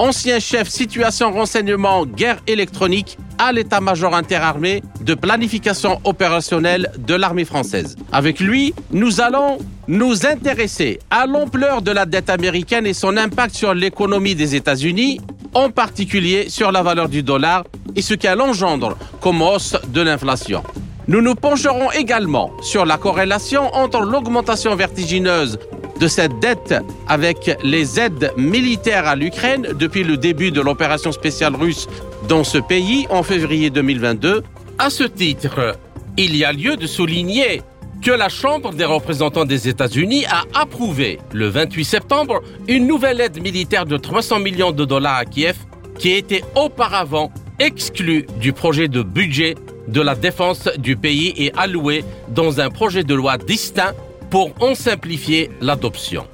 ancien chef situation renseignement guerre électronique à l'état-major interarmé de planification opérationnelle de l'armée française. Avec lui, nous allons nous intéresser à l'ampleur de la dette américaine et son impact sur l'économie des États-Unis, en particulier sur la valeur du dollar et ce qu'elle engendre comme hausse de l'inflation. Nous nous pencherons également sur la corrélation entre l'augmentation vertigineuse de cette dette avec les aides militaires à l'Ukraine depuis le début de l'opération spéciale russe dans ce pays en février 2022. À ce titre, il y a lieu de souligner que la Chambre des représentants des États-Unis a approuvé le 28 septembre une nouvelle aide militaire de 300 millions de dollars à Kiev qui était auparavant exclue du projet de budget de la défense du pays et allouée dans un projet de loi distinct pour en simplifier l'adoption.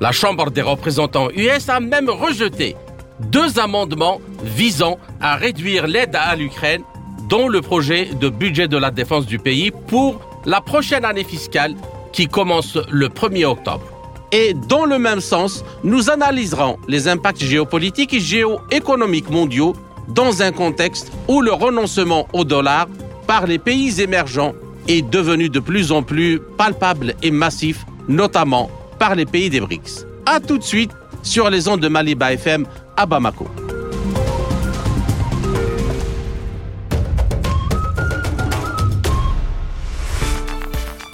La Chambre des représentants US a même rejeté deux amendements visant à réduire l'aide à l'Ukraine dans le projet de budget de la défense du pays pour la prochaine année fiscale qui commence le 1er octobre. Et dans le même sens, nous analyserons les impacts géopolitiques et géoéconomiques mondiaux dans un contexte où le renoncement au dollar par les pays émergents est devenu de plus en plus palpable et massif, notamment par les pays des BRICS. A tout de suite sur les ondes de Maliba FM à Bamako.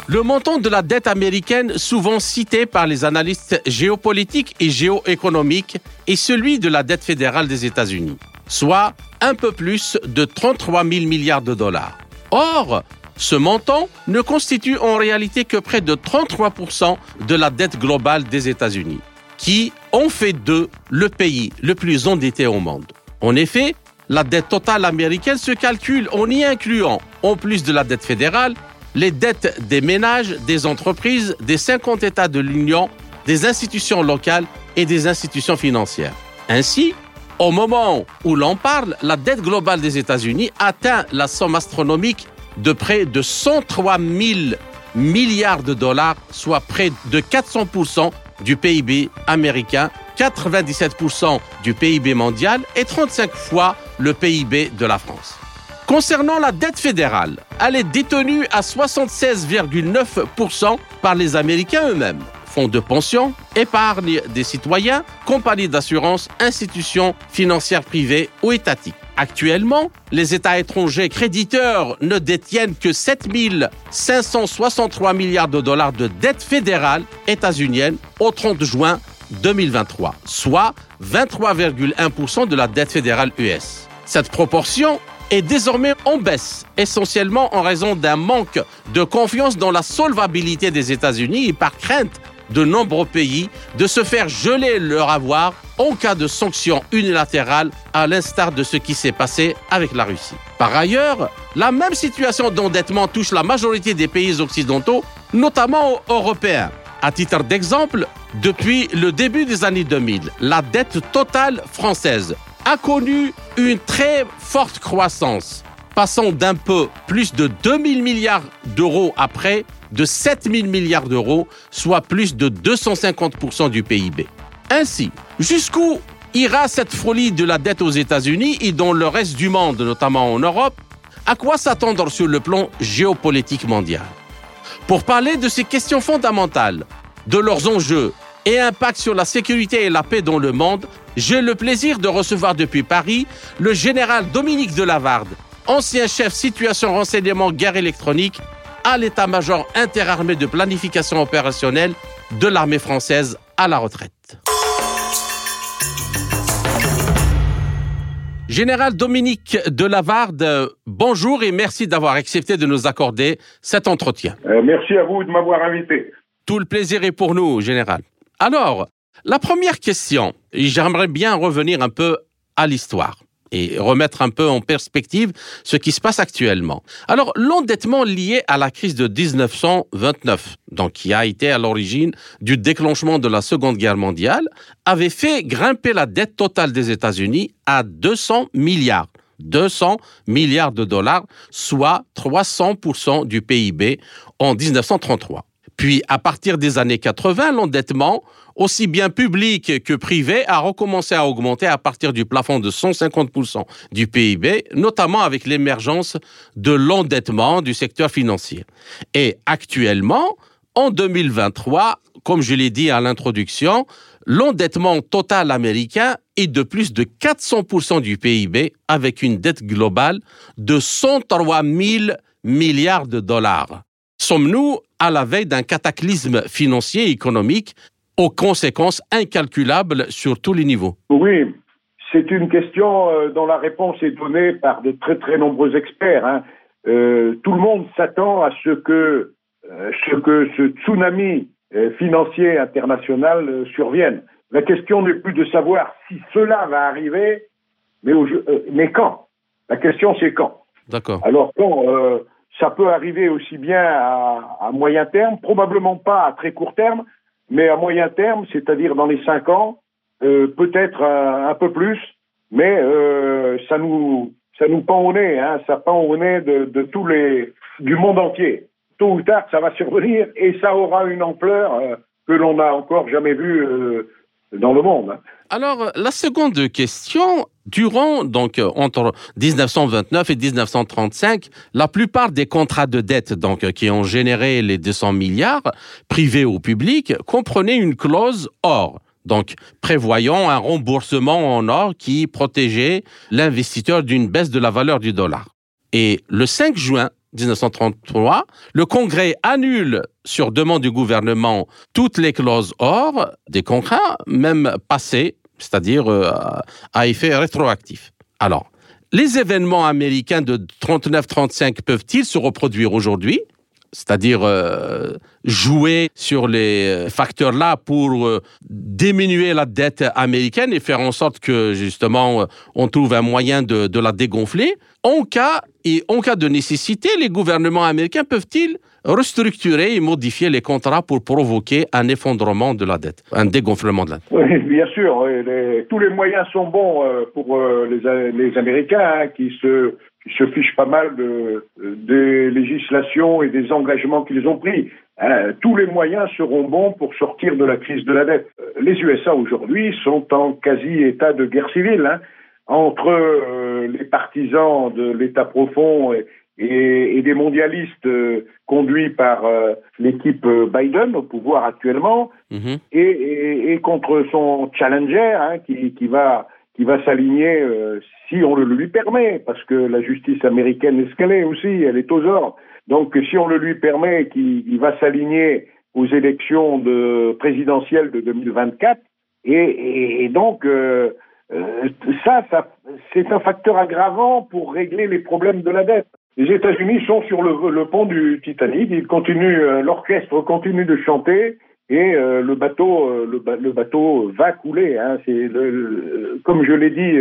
Le montant de la dette américaine, souvent cité par les analystes géopolitiques et géoéconomiques, est celui de la dette fédérale des États-Unis, soit un peu plus de 33 000 milliards de dollars. Or, ce montant ne constitue en réalité que près de 33% de la dette globale des États-Unis, qui ont fait d'eux le pays le plus endetté au monde. En effet, la dette totale américaine se calcule en y incluant, en plus de la dette fédérale, les dettes des ménages, des entreprises, des 50 États de l'Union, des institutions locales et des institutions financières. Ainsi, au moment où l'on parle, la dette globale des États-Unis atteint la somme astronomique de près de 103 000 milliards de dollars, soit près de 400% du PIB américain, 97% du PIB mondial et 35 fois le PIB de la France. Concernant la dette fédérale, elle est détenue à 76,9% par les Américains eux-mêmes fonds de pension, épargne des citoyens, compagnies d'assurance, institutions financières privées ou étatiques. Actuellement, les États étrangers créditeurs ne détiennent que 7 563 milliards de dollars de dette fédérale états-unienne au 30 juin 2023, soit 23,1% de la dette fédérale US. Cette proportion est désormais en baisse, essentiellement en raison d'un manque de confiance dans la solvabilité des États-Unis et par crainte de nombreux pays de se faire geler leur avoir en cas de sanctions unilatérales, à l'instar de ce qui s'est passé avec la Russie. Par ailleurs, la même situation d'endettement touche la majorité des pays occidentaux, notamment européens. À titre d'exemple, depuis le début des années 2000, la dette totale française a connu une très forte croissance, passant d'un peu plus de 2000 milliards d'euros après de 7 000 milliards d'euros, soit plus de 250% du PIB. Ainsi, jusqu'où ira cette folie de la dette aux États-Unis et dans le reste du monde, notamment en Europe? À quoi s'attendre sur le plan géopolitique mondial? Pour parler de ces questions fondamentales, de leurs enjeux et impact sur la sécurité et la paix dans le monde, j'ai le plaisir de recevoir depuis Paris le général Dominique Delavarde, ancien chef situation renseignement guerre électronique à l'état-major interarmé de planification opérationnelle de l'armée française à la retraite. Général Dominique Delavarde, bonjour et merci d'avoir accepté de nous accorder cet entretien. Euh, merci à vous de m'avoir invité. Tout le plaisir est pour nous, Général. Alors, la première question, j'aimerais bien revenir un peu à l'histoire et remettre un peu en perspective ce qui se passe actuellement. Alors, l'endettement lié à la crise de 1929, donc qui a été à l'origine du déclenchement de la Seconde Guerre mondiale, avait fait grimper la dette totale des États-Unis à 200 milliards. 200 milliards de dollars, soit 300% du PIB en 1933. Puis, à partir des années 80, l'endettement, aussi bien public que privé, a recommencé à augmenter à partir du plafond de 150% du PIB, notamment avec l'émergence de l'endettement du secteur financier. Et actuellement, en 2023, comme je l'ai dit à l'introduction, l'endettement total américain est de plus de 400% du PIB avec une dette globale de 103 000 milliards de dollars. Sommes-nous à la veille d'un cataclysme financier et économique aux conséquences incalculables sur tous les niveaux Oui, c'est une question euh, dont la réponse est donnée par de très très nombreux experts. Hein. Euh, tout le monde s'attend à ce que, euh, ce que ce tsunami financier international survienne. La question n'est plus de savoir si cela va arriver, mais, mais quand? La question c'est quand? D'accord. Alors quand ça peut arriver aussi bien à, à, moyen terme, probablement pas à très court terme, mais à moyen terme, c'est-à-dire dans les cinq ans, euh, peut-être un, peu plus, mais euh, ça nous ça nous pend au nez, hein, ça pend au nez de, de, tous les du monde entier. Tôt ou tard, ça va survenir et ça aura une ampleur euh, que l'on n'a encore jamais vue euh, dans le monde. Alors, la seconde question, durant, donc, entre 1929 et 1935, la plupart des contrats de dette, donc, qui ont généré les 200 milliards, privés ou publics, comprenaient une clause or. Donc, prévoyant un remboursement en or qui protégeait l'investisseur d'une baisse de la valeur du dollar. Et le 5 juin 1933, le Congrès annule, sur demande du gouvernement, toutes les clauses or des contrats, même passés, c'est-à-dire euh, à effet rétroactif. Alors, les événements américains de 39-35 peuvent-ils se reproduire aujourd'hui? C'est-à-dire euh, jouer sur les facteurs-là pour euh, diminuer la dette américaine et faire en sorte que justement on trouve un moyen de, la dégonfler. En cas et en cas de nécessité, les gouvernements américains peuvent-ils restructurer et modifier les contrats pour provoquer un effondrement de la dette, un dégonflement de la dette? Oui, bien sûr. tous les moyens sont bons euh, pour euh, les, Américains hein, qui se se fichent pas mal de, des législations et des engagements qu'ils ont pris. Hein. tous les moyens seront bons pour sortir de la crise de la dette. Les USA aujourd'hui sont en quasi état de guerre civile. Hein entre euh, les partisans de l'État profond et, et, et, des mondialistes euh, conduits par euh, l'équipe Biden au pouvoir actuellement, mhm. et, et, contre son challenger hein, qui, qui, va qui va s'aligner si on le lui permet, parce que la justice américaine est ce qu'elle est aussi, elle est aux ordres. Donc si on le lui permet, qu'il va s'aligner aux élections de présidentielles de 2024, et, et donc euh, ça, ça c'est un facteur aggravant pour régler les problèmes de la dette. Les États-Unis sont sur le, le, pont du Titanic, ils continuent, euh, l'orchestre continue de chanter et euh, le bateau, euh, le, le, bateau va couler. Hein. C'est le, comme je l'ai dit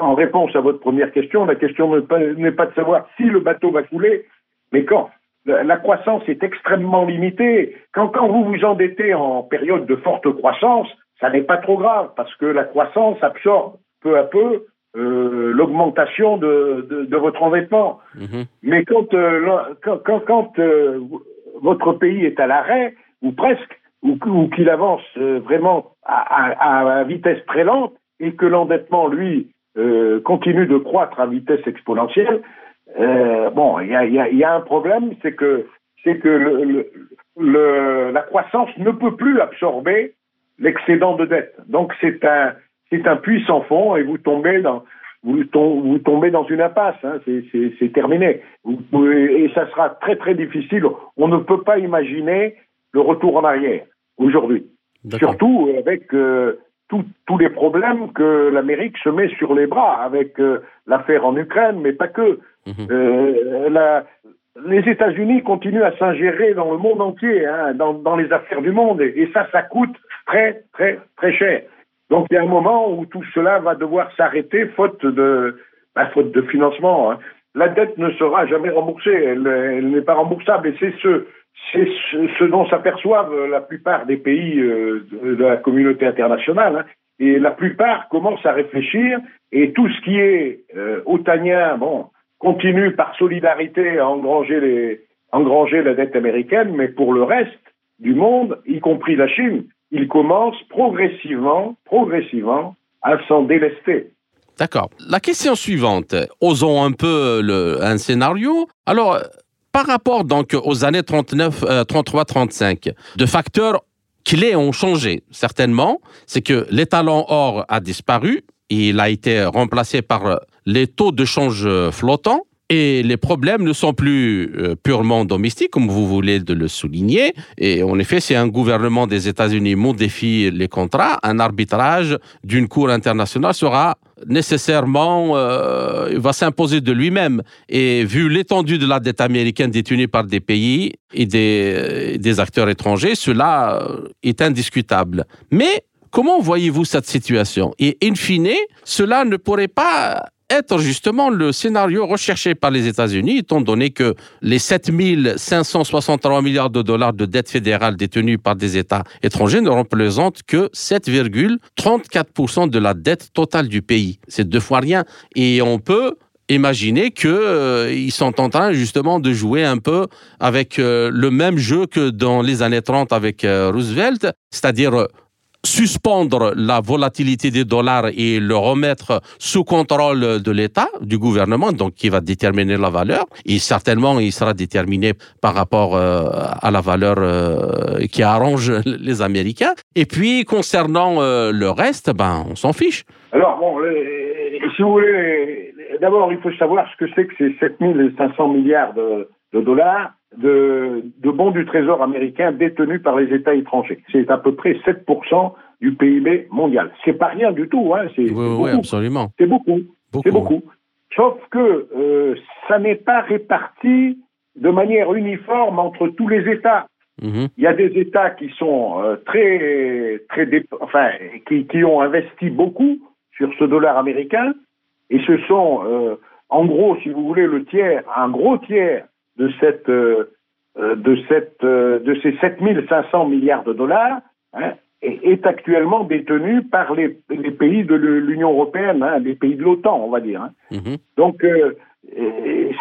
en réponse à votre première question, la question n'est pas, de savoir si le bateau va couler, mais quand. La, la croissance est extrêmement limitée. Quand, quand vous vous endettez en période de forte croissance, ça n'est pas trop grave parce que la croissance absorbe peu à peu euh, l'augmentation de, de, de, votre endettement. Mhm. Mais quand, euh, quand, quand, quand euh, votre pays est à l'arrêt, ou presque, ou, qu'il avance euh, vraiment à, vitesse très lente, et que l'endettement, lui, euh, continue de croître à vitesse exponentielle, bon, il y a, y, a, un problème, c'est que, c'est que la croissance ne peut plus absorber l'excédent de dette. Donc c'est un c'est un puits sans fond et vous tombez dans vous, tombez dans une impasse, hein, c'est terminé. Et ça sera très très difficile. On ne peut pas imaginer le retour en arrière aujourd'hui. Surtout avec euh, tous les problèmes que l'Amérique se met sur les bras, avec euh, l'affaire en Ukraine, mais pas que. Mhm. Euh, la, les États-Unis continuent à s'ingérer dans le monde entier, hein, dans, dans, les affaires du monde, et, et, ça, ça coûte très, très, très cher. Donc il y a un moment où tout cela va devoir s'arrêter faute de, bah, faute de financement. Hein. La dette ne sera jamais remboursée, elle, n'est pas remboursable et c'est ce, c'est ce, dont s'aperçoivent la plupart des pays euh, de la communauté internationale. Hein. Et la plupart commencent à réfléchir et tout ce qui est euh, otanien, bon, continue par solidarité à engranger, les, engranger la dette américaine, mais pour le reste du monde, y compris la Chine, il commence progressivement, progressivement à s'en délester. D'accord. La question suivante, osons un peu le, un scénario. Alors, par rapport donc aux années 39, 33, 35, de facteurs clés ont changé certainement. C'est que l'étalon or a disparu, il a été remplacé par les taux de change flottants. Et les problèmes ne sont plus euh, purement domestiques, comme vous voulez de le souligner. Et en effet, si un gouvernement des États-Unis modifie les contrats, un arbitrage d'une cour internationale sera nécessairement euh, va s'imposer de lui-même. Et vu l'étendue de la dette américaine détenue par des pays et des, euh, des acteurs étrangers, cela euh, est indiscutable. Mais comment voyez-vous cette situation? Et in fine, cela ne pourrait pas être justement le scénario recherché par les États-Unis, étant donné que les 7563 milliards de dollars de dette fédérale détenue par des États étrangers ne représentent que 7,34% de la dette totale du pays. C'est deux fois rien. Et on peut imaginer qu'ils euh, sont en train justement de jouer un peu avec euh, le même jeu que dans les années 30 avec euh, Roosevelt, c'est-à-dire suspendre la volatilité des dollars et le remettre sous contrôle de l'État, du gouvernement, donc qui va déterminer la valeur. Et certainement, il sera déterminé par rapport euh, à la valeur euh, qui arrange les Américains. Et puis, concernant euh, le reste, ben, on s'en fiche. Alors, bon, si vous voulez, d'abord, il faut savoir ce que c'est que ces 7500 milliards de, de dollars de, de, bons du Trésor américain détenus par les États étrangers. C'est à peu près 7% du PIB mondial. C'est pas rien du tout. Hein. C'est oui, absolument. C'est beaucoup. C'est beaucoup. Sauf que euh, ça n'est pas réparti de manière uniforme entre tous les États. Mhm. Il y a des États qui sont euh, très, très, enfin, qui, qui, ont investi beaucoup sur ce dollar américain, et ce sont, euh, en gros, si vous voulez, le tiers, un gros tiers de cette, euh, de cette, de ces 7500 milliards de dollars, hein, est actuellement détenu par les, pays de l'Union européenne, hein, les pays de l'OTAN, on va dire. Hein. Mhm. Donc, euh,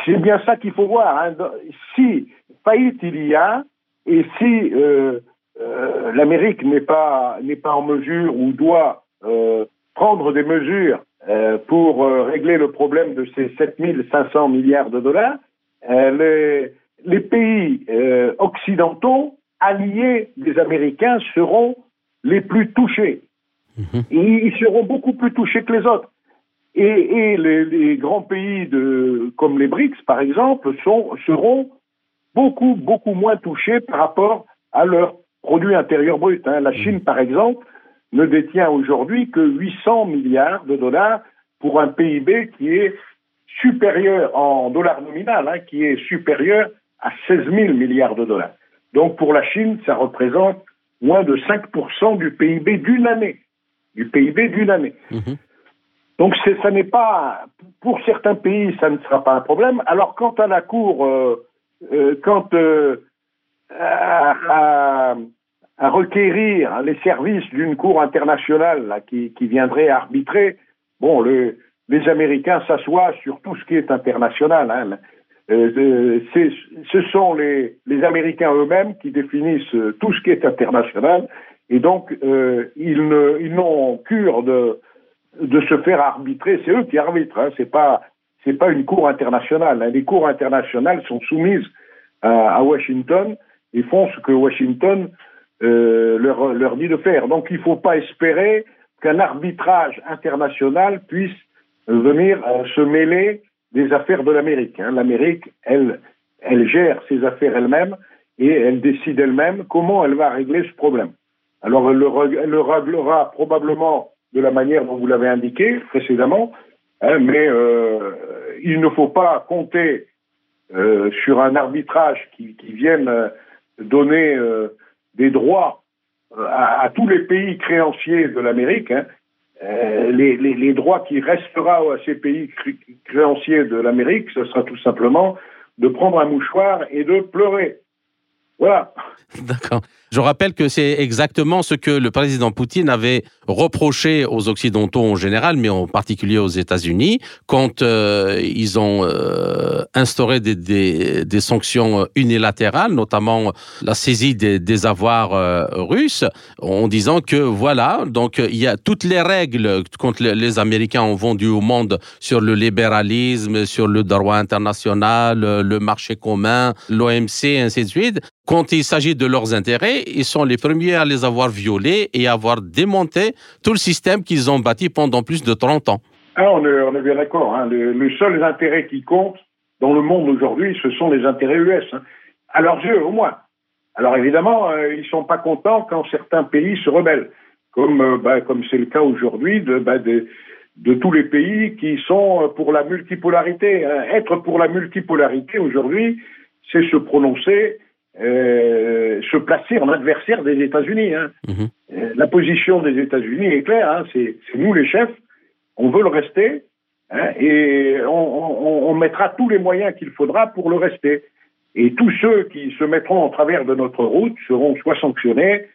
c'est bien ça qu'il faut voir. Si faillite il y a, et si euh, euh, l'Amérique n'est pas, n'est pas en mesure ou doit prendre des mesures pour régler le problème de ces 7500 milliards de dollars, les, les pays occidentaux alliés des Américains seront les plus touchés. Mhm. ils seront beaucoup plus touchés que les autres. Et, les, grands pays de, comme les BRICS, par exemple, sont, seront beaucoup, beaucoup moins touchés par rapport à leur produit intérieur brut. Hein. La mhm. Chine, par exemple, ne détient aujourd'hui que 800 milliards de dollars pour un PIB qui est supérieur en dollars nominal, hein, qui est supérieur à 16 000 milliards de dollars. Donc pour la Chine, ça représente moins de 5% du PIB d'une année. Du PIB d'une année. Mhm. Donc ça n'est pas, pour certains pays, ça ne sera pas un problème. Alors quant à la Cour, euh, euh, quant euh, à, requérir les services d'une Cour internationale qui, viendrait arbitrer, bon, les Américains s'assoient sur tout ce qui est international. Hein. Euh, ce sont les, les Américains eux-mêmes qui définissent euh, tout ce qui est international, et donc euh, ils n'ont cure de, de se faire arbitrer. C'est eux qui arbitrent. Hein, c'est pas c'est pas une cour internationale. Hein. Les cours internationales sont soumises à, à, Washington et font ce que Washington euh, leur, leur dit de faire. Donc il ne faut pas espérer qu'un arbitrage international puisse venir euh, se mêler des affaires de l'Amérique. Hein. L'Amérique, elle, elle gère ses affaires elle-même et elle décide elle-même comment elle va régler ce problème. Alors elle le, réglera probablement de la manière dont vous l'avez indiqué précédemment, hein, mais euh, il ne faut pas compter euh, sur un arbitrage qui, vienne euh, donner des droits à, tous les pays créanciers de l'Amérique, hein, les, les, droits qui restera à ces pays créanciers de l'Amérique, ce sera tout simplement de prendre un mouchoir et de pleurer. Voilà. D'accord. Je rappelle que c'est exactement ce que le président Poutine avait reproché aux Occidentaux en général, mais en particulier aux États-Unis, quand euh, ils ont euh, instauré des, sanctions unilatérales, notamment la saisie des, des avoirs euh, russes, en disant que voilà, donc il y a toutes les règles contre les Américains ont vendu au monde sur le libéralisme, sur le droit international, le marché commun, l'OMC, ainsi de suite. Quand il s'agit de leurs intérêts, ils sont les premiers à les avoir violés et à avoir démonté tout le système qu'ils ont bâti pendant plus de 30 ans. Ah, on, est, bien d'accord. Hein. Les, seuls intérêts qui comptent dans le monde aujourd'hui, ce sont les intérêts US. Hein. À leurs yeux, au moins. Alors évidemment, euh, ils ne sont pas contents quand certains pays se rebellent, comme euh, bah, comme c'est le cas aujourd'hui de, bah, de tous les pays qui sont pour la multipolarité. Hein. Être pour la multipolarité aujourd'hui, c'est se prononcer euh, se placer en adversaire des États-Unis. Hein. Mhm. Euh, la position des États-Unis est claire, hein, c'est nous les chefs, on veut le rester, hein, et on, on, mettra tous les moyens qu'il faudra pour le rester. Et tous ceux qui se mettront en travers de notre route seront soit sanctionnés,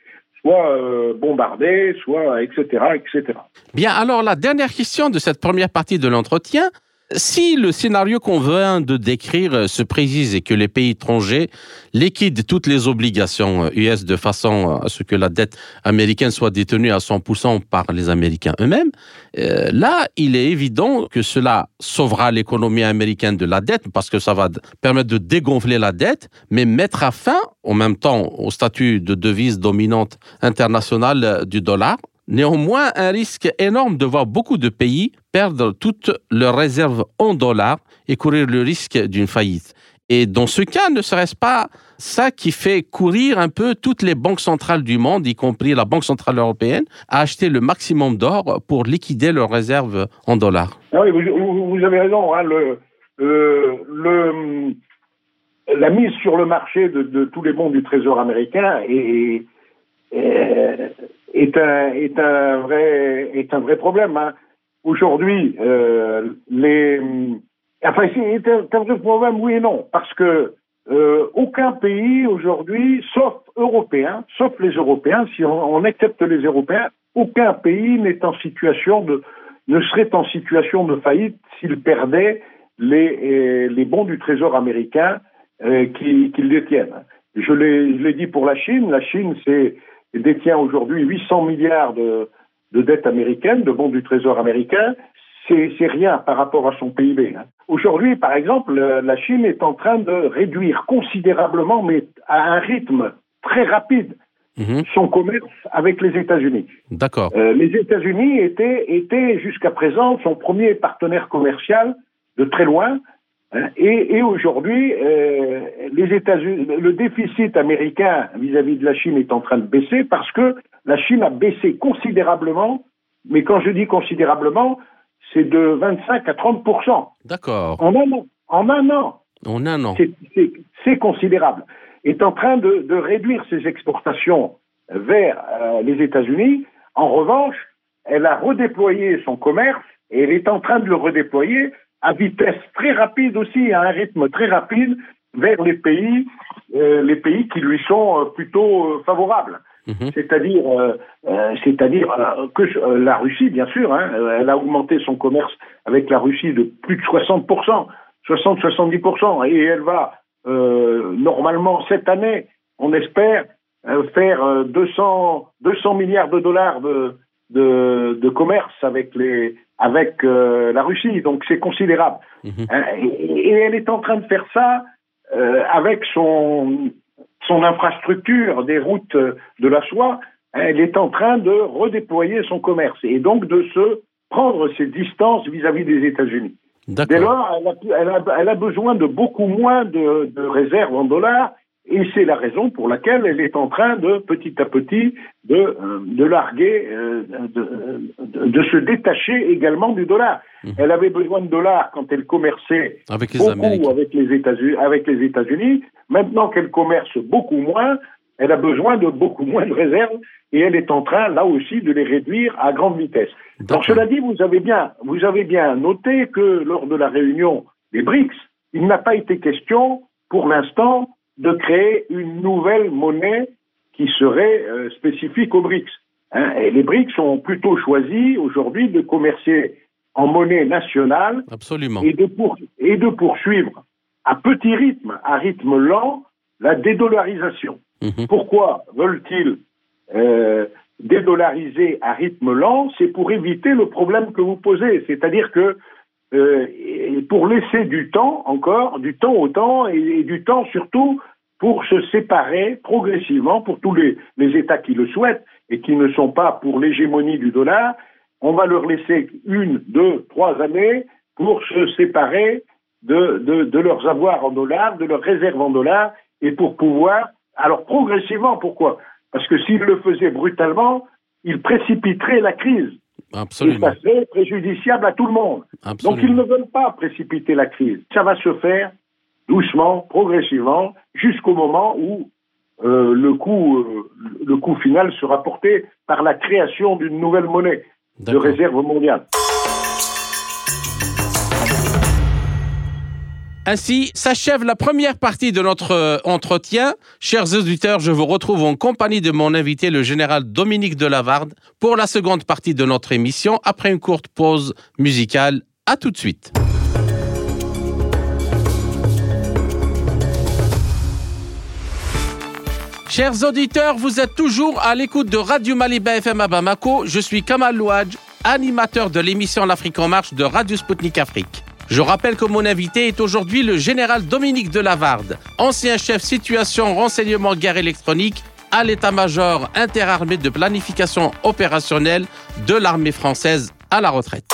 soit euh, bombardés, soit etc., etc. Bien, alors la dernière question de cette première partie de l'entretien, si le scénario qu'on vient de décrire se précise et que les pays étrangers liquident toutes les obligations US de façon à ce que la dette américaine soit détenue à 100% par les Américains eux-mêmes, euh, là, il est évident que cela sauvera l'économie américaine de la dette parce que ça va permettre de dégonfler la dette, mais mettre fin en même temps au statut de devise dominante internationale du dollar Néanmoins, un risque énorme de voir beaucoup de pays perdre toutes leurs réserves en dollars et courir le risque d'une faillite. Et dans ce cas, ne serait-ce pas ça qui fait courir un peu toutes les banques centrales du monde, y compris la Banque centrale européenne, à acheter le maximum d'or pour liquider leurs réserves en dollars? Ah oui, vous, avez raison. Hein, le, la mise sur le marché de, tous les bons du Trésor américain est, est un, est un, vrai, est un vrai problème. Hein. Aujourd'hui, euh, les. Enfin, c'est un, vrai problème, oui et non, parce que euh, aucun pays aujourd'hui, sauf européens, sauf les Européens, si on, accepte les Européens, aucun pays n'est en situation de, ne serait en situation de faillite s'il perdait les, euh, les bons du Trésor américain euh, qu'ils qui détiennent. Je l'ai dit pour la Chine. La Chine, c'est détient aujourd'hui 800 milliards de, de dettes américaines, de bons du Trésor américain, c'est rien par rapport à son PIB. Hein. Aujourd'hui, par exemple, la Chine est en train de réduire considérablement, mais à un rythme très rapide, mhm. son commerce avec les États-Unis. D'accord. Euh, les États-Unis étaient, étaient jusqu'à présent son premier partenaire commercial de très loin, Hein? Et, aujourd'hui, euh, les États-Unis, le déficit américain vis-à-vis de la Chine est en train de baisser parce que la Chine a baissé considérablement. Mais quand je dis considérablement, c'est de 25 à 30% D'accord. En un an. En un an. En un an. C'est considérable. Est en train de, de, réduire ses exportations vers euh, les États-Unis. En revanche, elle a redéployé son commerce et elle est en train de le redéployer à vitesse très rapide aussi, à un rythme très rapide, vers les pays, euh, les pays qui lui sont euh, plutôt euh, favorables. Mhm. C'est-à-dire, c'est-à-dire que la Russie, bien sûr, hein, elle a augmenté son commerce avec la Russie de plus de 60 60-70 et elle va normalement cette année, on espère faire 200 200 milliards de dollars de, de, de commerce avec les avec euh, la Russie, donc c'est considérable. Mhm. Hein, et, elle est en train de faire ça euh, avec son, son infrastructure des routes de la soie. Elle est en train de redéployer son commerce et donc de se prendre ses distances vis-à-vis des États-Unis. Dès lors, elle a, elle, a, elle a, besoin de beaucoup moins de, de réserves en dollars et c'est la raison pour laquelle elle est en train de, petit à petit, de, euh, de larguer, euh, de, de, se détacher également du dollar. Mhm. Elle avait besoin de dollars quand elle commerçait avec les beaucoup avec les États-Unis. Avec les États-Unis, maintenant qu'elle commerce beaucoup moins, elle a besoin de beaucoup moins de réserves et elle est en train, là aussi, de les réduire à grande vitesse. Alors, cela dit, vous avez bien, vous avez bien noté que lors de la réunion des BRICS, il n'a pas été question, pour l'instant, de créer une nouvelle monnaie qui serait euh, spécifique aux BRICS. Hein. et les BRICS ont plutôt choisi aujourd'hui de commercer en monnaie nationale Absolument. Et, de et de poursuivre à petit rythme, à rythme lent, la dédollarisation. Mhm. Pourquoi veulent-ils euh, dédollariser à rythme lent? C'est pour éviter le problème que vous posez, c'est-à-dire que euh, pour laisser du temps encore, du temps au temps, et, du temps surtout pour se séparer progressivement pour tous les, les États qui le souhaitent et qui ne sont pas pour l'hégémonie du dollar, on va leur laisser une, deux, trois années pour se séparer de, de, de, leurs avoirs en dollars, de leurs réserves en dollars, et pour pouvoir, alors progressivement, pourquoi? Parce que s'ils le faisaient brutalement, ils précipiteraient la crise. Absolument. Et ça serait préjudiciable à tout le monde. Absolument. Donc ils ne veulent pas précipiter la crise. Ça va se faire doucement, progressivement, jusqu'au moment où euh, le, coût, euh, le coût final sera porté par la création d'une nouvelle monnaie de réserve mondiale. Ainsi s'achève la première partie de notre euh, entretien. Chers auditeurs, je vous retrouve en compagnie de mon invité, le général Dominique Delavarde, pour la seconde partie de notre émission, après une courte pause musicale. À tout de suite. Chers auditeurs, vous êtes toujours à l'écoute de Radio Maliba FM à Bamako. Je suis Kamal Louadj, animateur de l'émission L'Afrique en marche de Radio Sputnik Afrique. Je rappelle que mon invité est aujourd'hui le général Dominique Delavarde, ancien chef situation renseignement guerre électronique à l'état-major interarmé de planification opérationnelle de l'armée française à la retraite.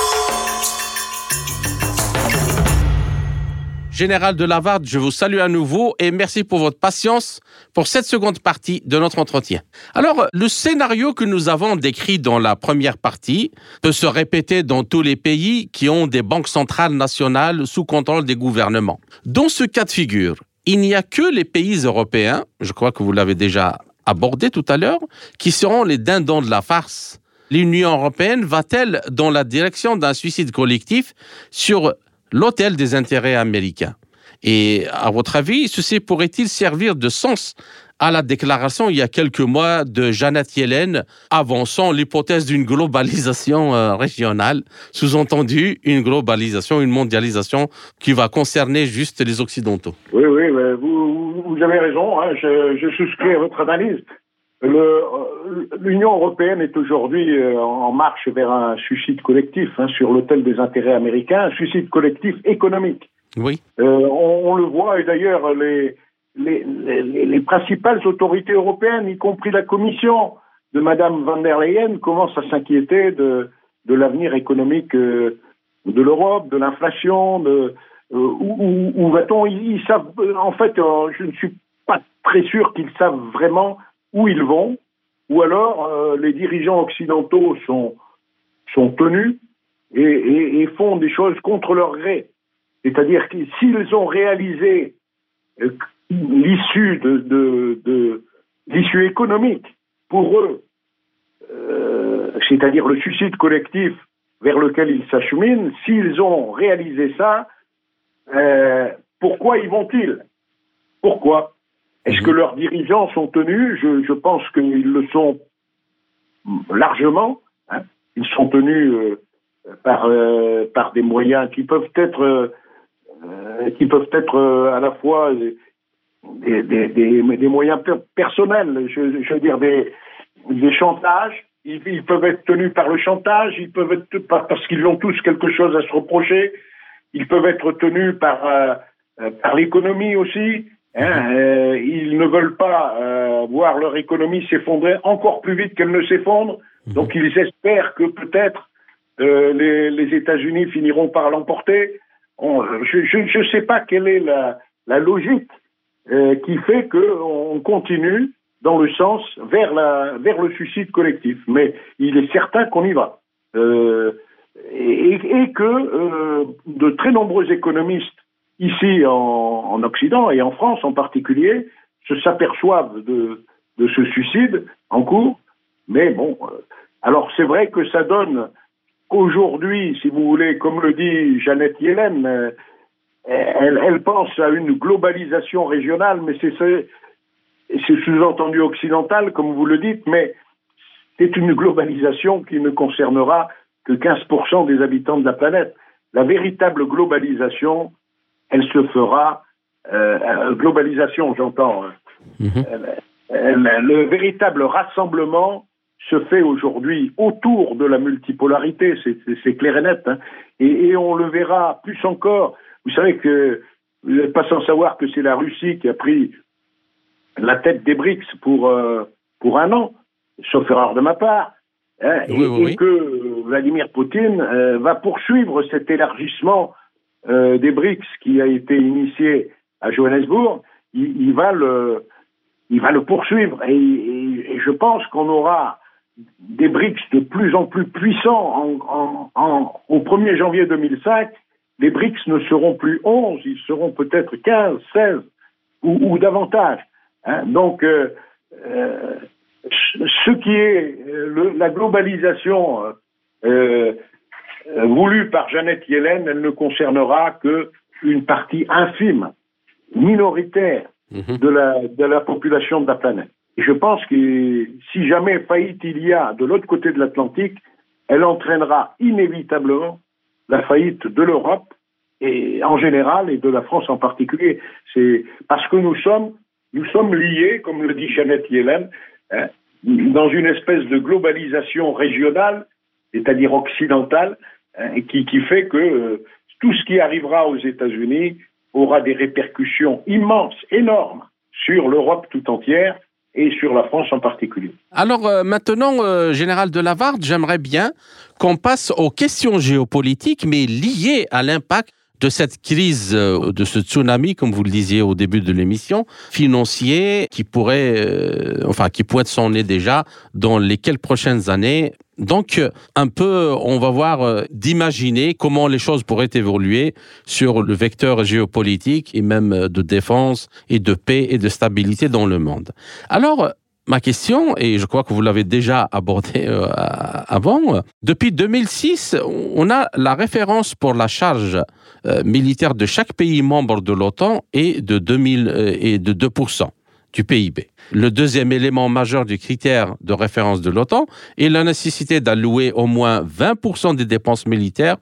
Général de Lavarde, je vous salue à nouveau et merci pour votre patience pour cette seconde partie de notre entretien. Alors, le scénario que nous avons décrit dans la première partie peut se répéter dans tous les pays qui ont des banques centrales nationales sous contrôle des gouvernements. Dans ce cas de figure, il n'y a que les pays européens, je crois que vous l'avez déjà abordé tout à l'heure, qui seront les dindons de la farce. L'Union européenne va-t-elle dans la direction d'un suicide collectif sur l'hôtel des intérêts américains. Et à votre avis, ceci pourrait-il servir de sens à la déclaration il y a quelques mois de Janet Yellen avançant l'hypothèse d'une globalisation euh, régionale, sous-entendu une globalisation, une mondialisation qui va concerner juste les Occidentaux? Oui, oui, vous, avez raison, hein, je souscris à votre analyse. Euh, L'Union européenne est aujourd'hui euh, en marche vers un suicide collectif hein, sur l'autel des intérêts américains, un suicide collectif économique. Oui. Euh, on, le voit, et d'ailleurs, les, les, les, principales autorités européennes, y compris la Commission de Madame van der Leyen, commencent à s'inquiéter de, de l'avenir économique de l'Europe, de l'inflation, de où, où va-t-on? Ils, savent, en fait, je ne suis pas très sûr qu'ils savent vraiment où ils vont, ou alors euh, les dirigeants occidentaux sont, sont tenus et, font des choses contre leur gré. C'est-à-dire que s'ils ont réalisé euh, l'issue économique pour eux, euh, c'est-à-dire le suicide collectif vers lequel ils s'acheminent, s'ils ont réalisé ça, pourquoi y vont-ils? Pourquoi? Est-ce que mhm. leurs dirigeants sont tenus je, pense qu'ils le sont largement. Hein. Ils sont tenus euh, par, euh, par des moyens qui peuvent être, euh, qui peuvent être à la fois des, des, des, moyens personnels, je, veux dire des, des chantages. Ils, peuvent être tenus par le chantage, ils peuvent être parce qu'ils ont tous quelque chose à se reprocher. Ils peuvent être tenus par, par l'économie aussi. Hein, euh, ils ne veulent pas euh, voir leur économie s'effondrer encore plus vite qu'elle ne s'effondre. Mhm. Donc ils espèrent que peut-être euh, les, les États-Unis finiront par l'emporter. je ne sais pas quelle est la, la logique euh, qui fait qu'on continue dans le sens vers, la, vers le suicide collectif. Mais il est certain qu'on y va. Et, et, que de très nombreux économistes ici en, Occident et en France en particulier, se s'aperçoivent de, ce suicide en cours. Mais bon, euh, alors c'est vrai que ça donne aujourd'hui, si vous voulez, comme le dit Jeannette Yellen, euh, elle, elle, pense à une globalisation régionale, mais c'est sous-entendu occidental, comme vous le dites, mais c'est une globalisation qui ne concernera que 15% des habitants de la planète. La véritable globalisation, elle se fera, euh, euh globalisation j'entends, hein. mhm. le véritable rassemblement se fait aujourd'hui autour de la multipolarité, c'est clair et net, hein. et, et, on le verra plus encore. Vous savez que vous n'êtes pas sans savoir que c'est la Russie qui a pris la tête des BRICS pour, euh, pour un an, sauf erreur de ma part, hein, et, que Vladimir Poutine euh, va poursuivre cet élargissement euh, des BRICS qui a été initié à Johannesburg, il, va le il va le poursuivre et, je pense qu'on aura des BRICS de plus en plus puissants en, au 1er janvier 2005. Les BRICS ne seront plus 11, ils seront peut-être 15, 16 ou, davantage. Hein. Donc, euh, euh, ce qui est la globalisation voulue par Jeannette Yellen, elle ne concernera que une partie infime, minoritaire mhm. de, la, de la population de la planète. Et je pense que si jamais faillite il y a de l'autre côté de l'Atlantique, elle entraînera inévitablement la faillite de l'Europe et en général et de la France en particulier. C'est parce que nous sommes nous sommes liés, comme le dit Jeannette Yellen, hein, dans une espèce de globalisation régionale, c'est-à-dire occidentale, hein, qui, qui, fait que euh, tout ce qui arrivera aux États-Unis aura des répercussions immenses, énormes, sur l'Europe tout entière et sur la France en particulier. Alors euh, maintenant, euh, Général de Lavarde, j'aimerais bien qu'on passe aux questions géopolitiques, mais liées à l'impact de cette crise, de ce tsunami, comme vous le disiez au début de l'émission, financier qui pourrait, enfin, qui pointe son nez déjà dans les quelques prochaines années. Donc, un peu, on va voir euh, d'imaginer comment les choses pourraient évoluer sur le vecteur géopolitique et même de défense et de paix et de stabilité dans le monde. Alors, ma question, et je crois que vous l'avez déjà abordé euh, avant, depuis 2006, on a la référence pour la charge euh, militaire de chaque pays membre de l'OTAN est de, 2000, euh, et de 2% Le deuxième élément majeur du critère de référence de l'OTAN est la nécessité d'allouer au moins 20% des dépenses militaires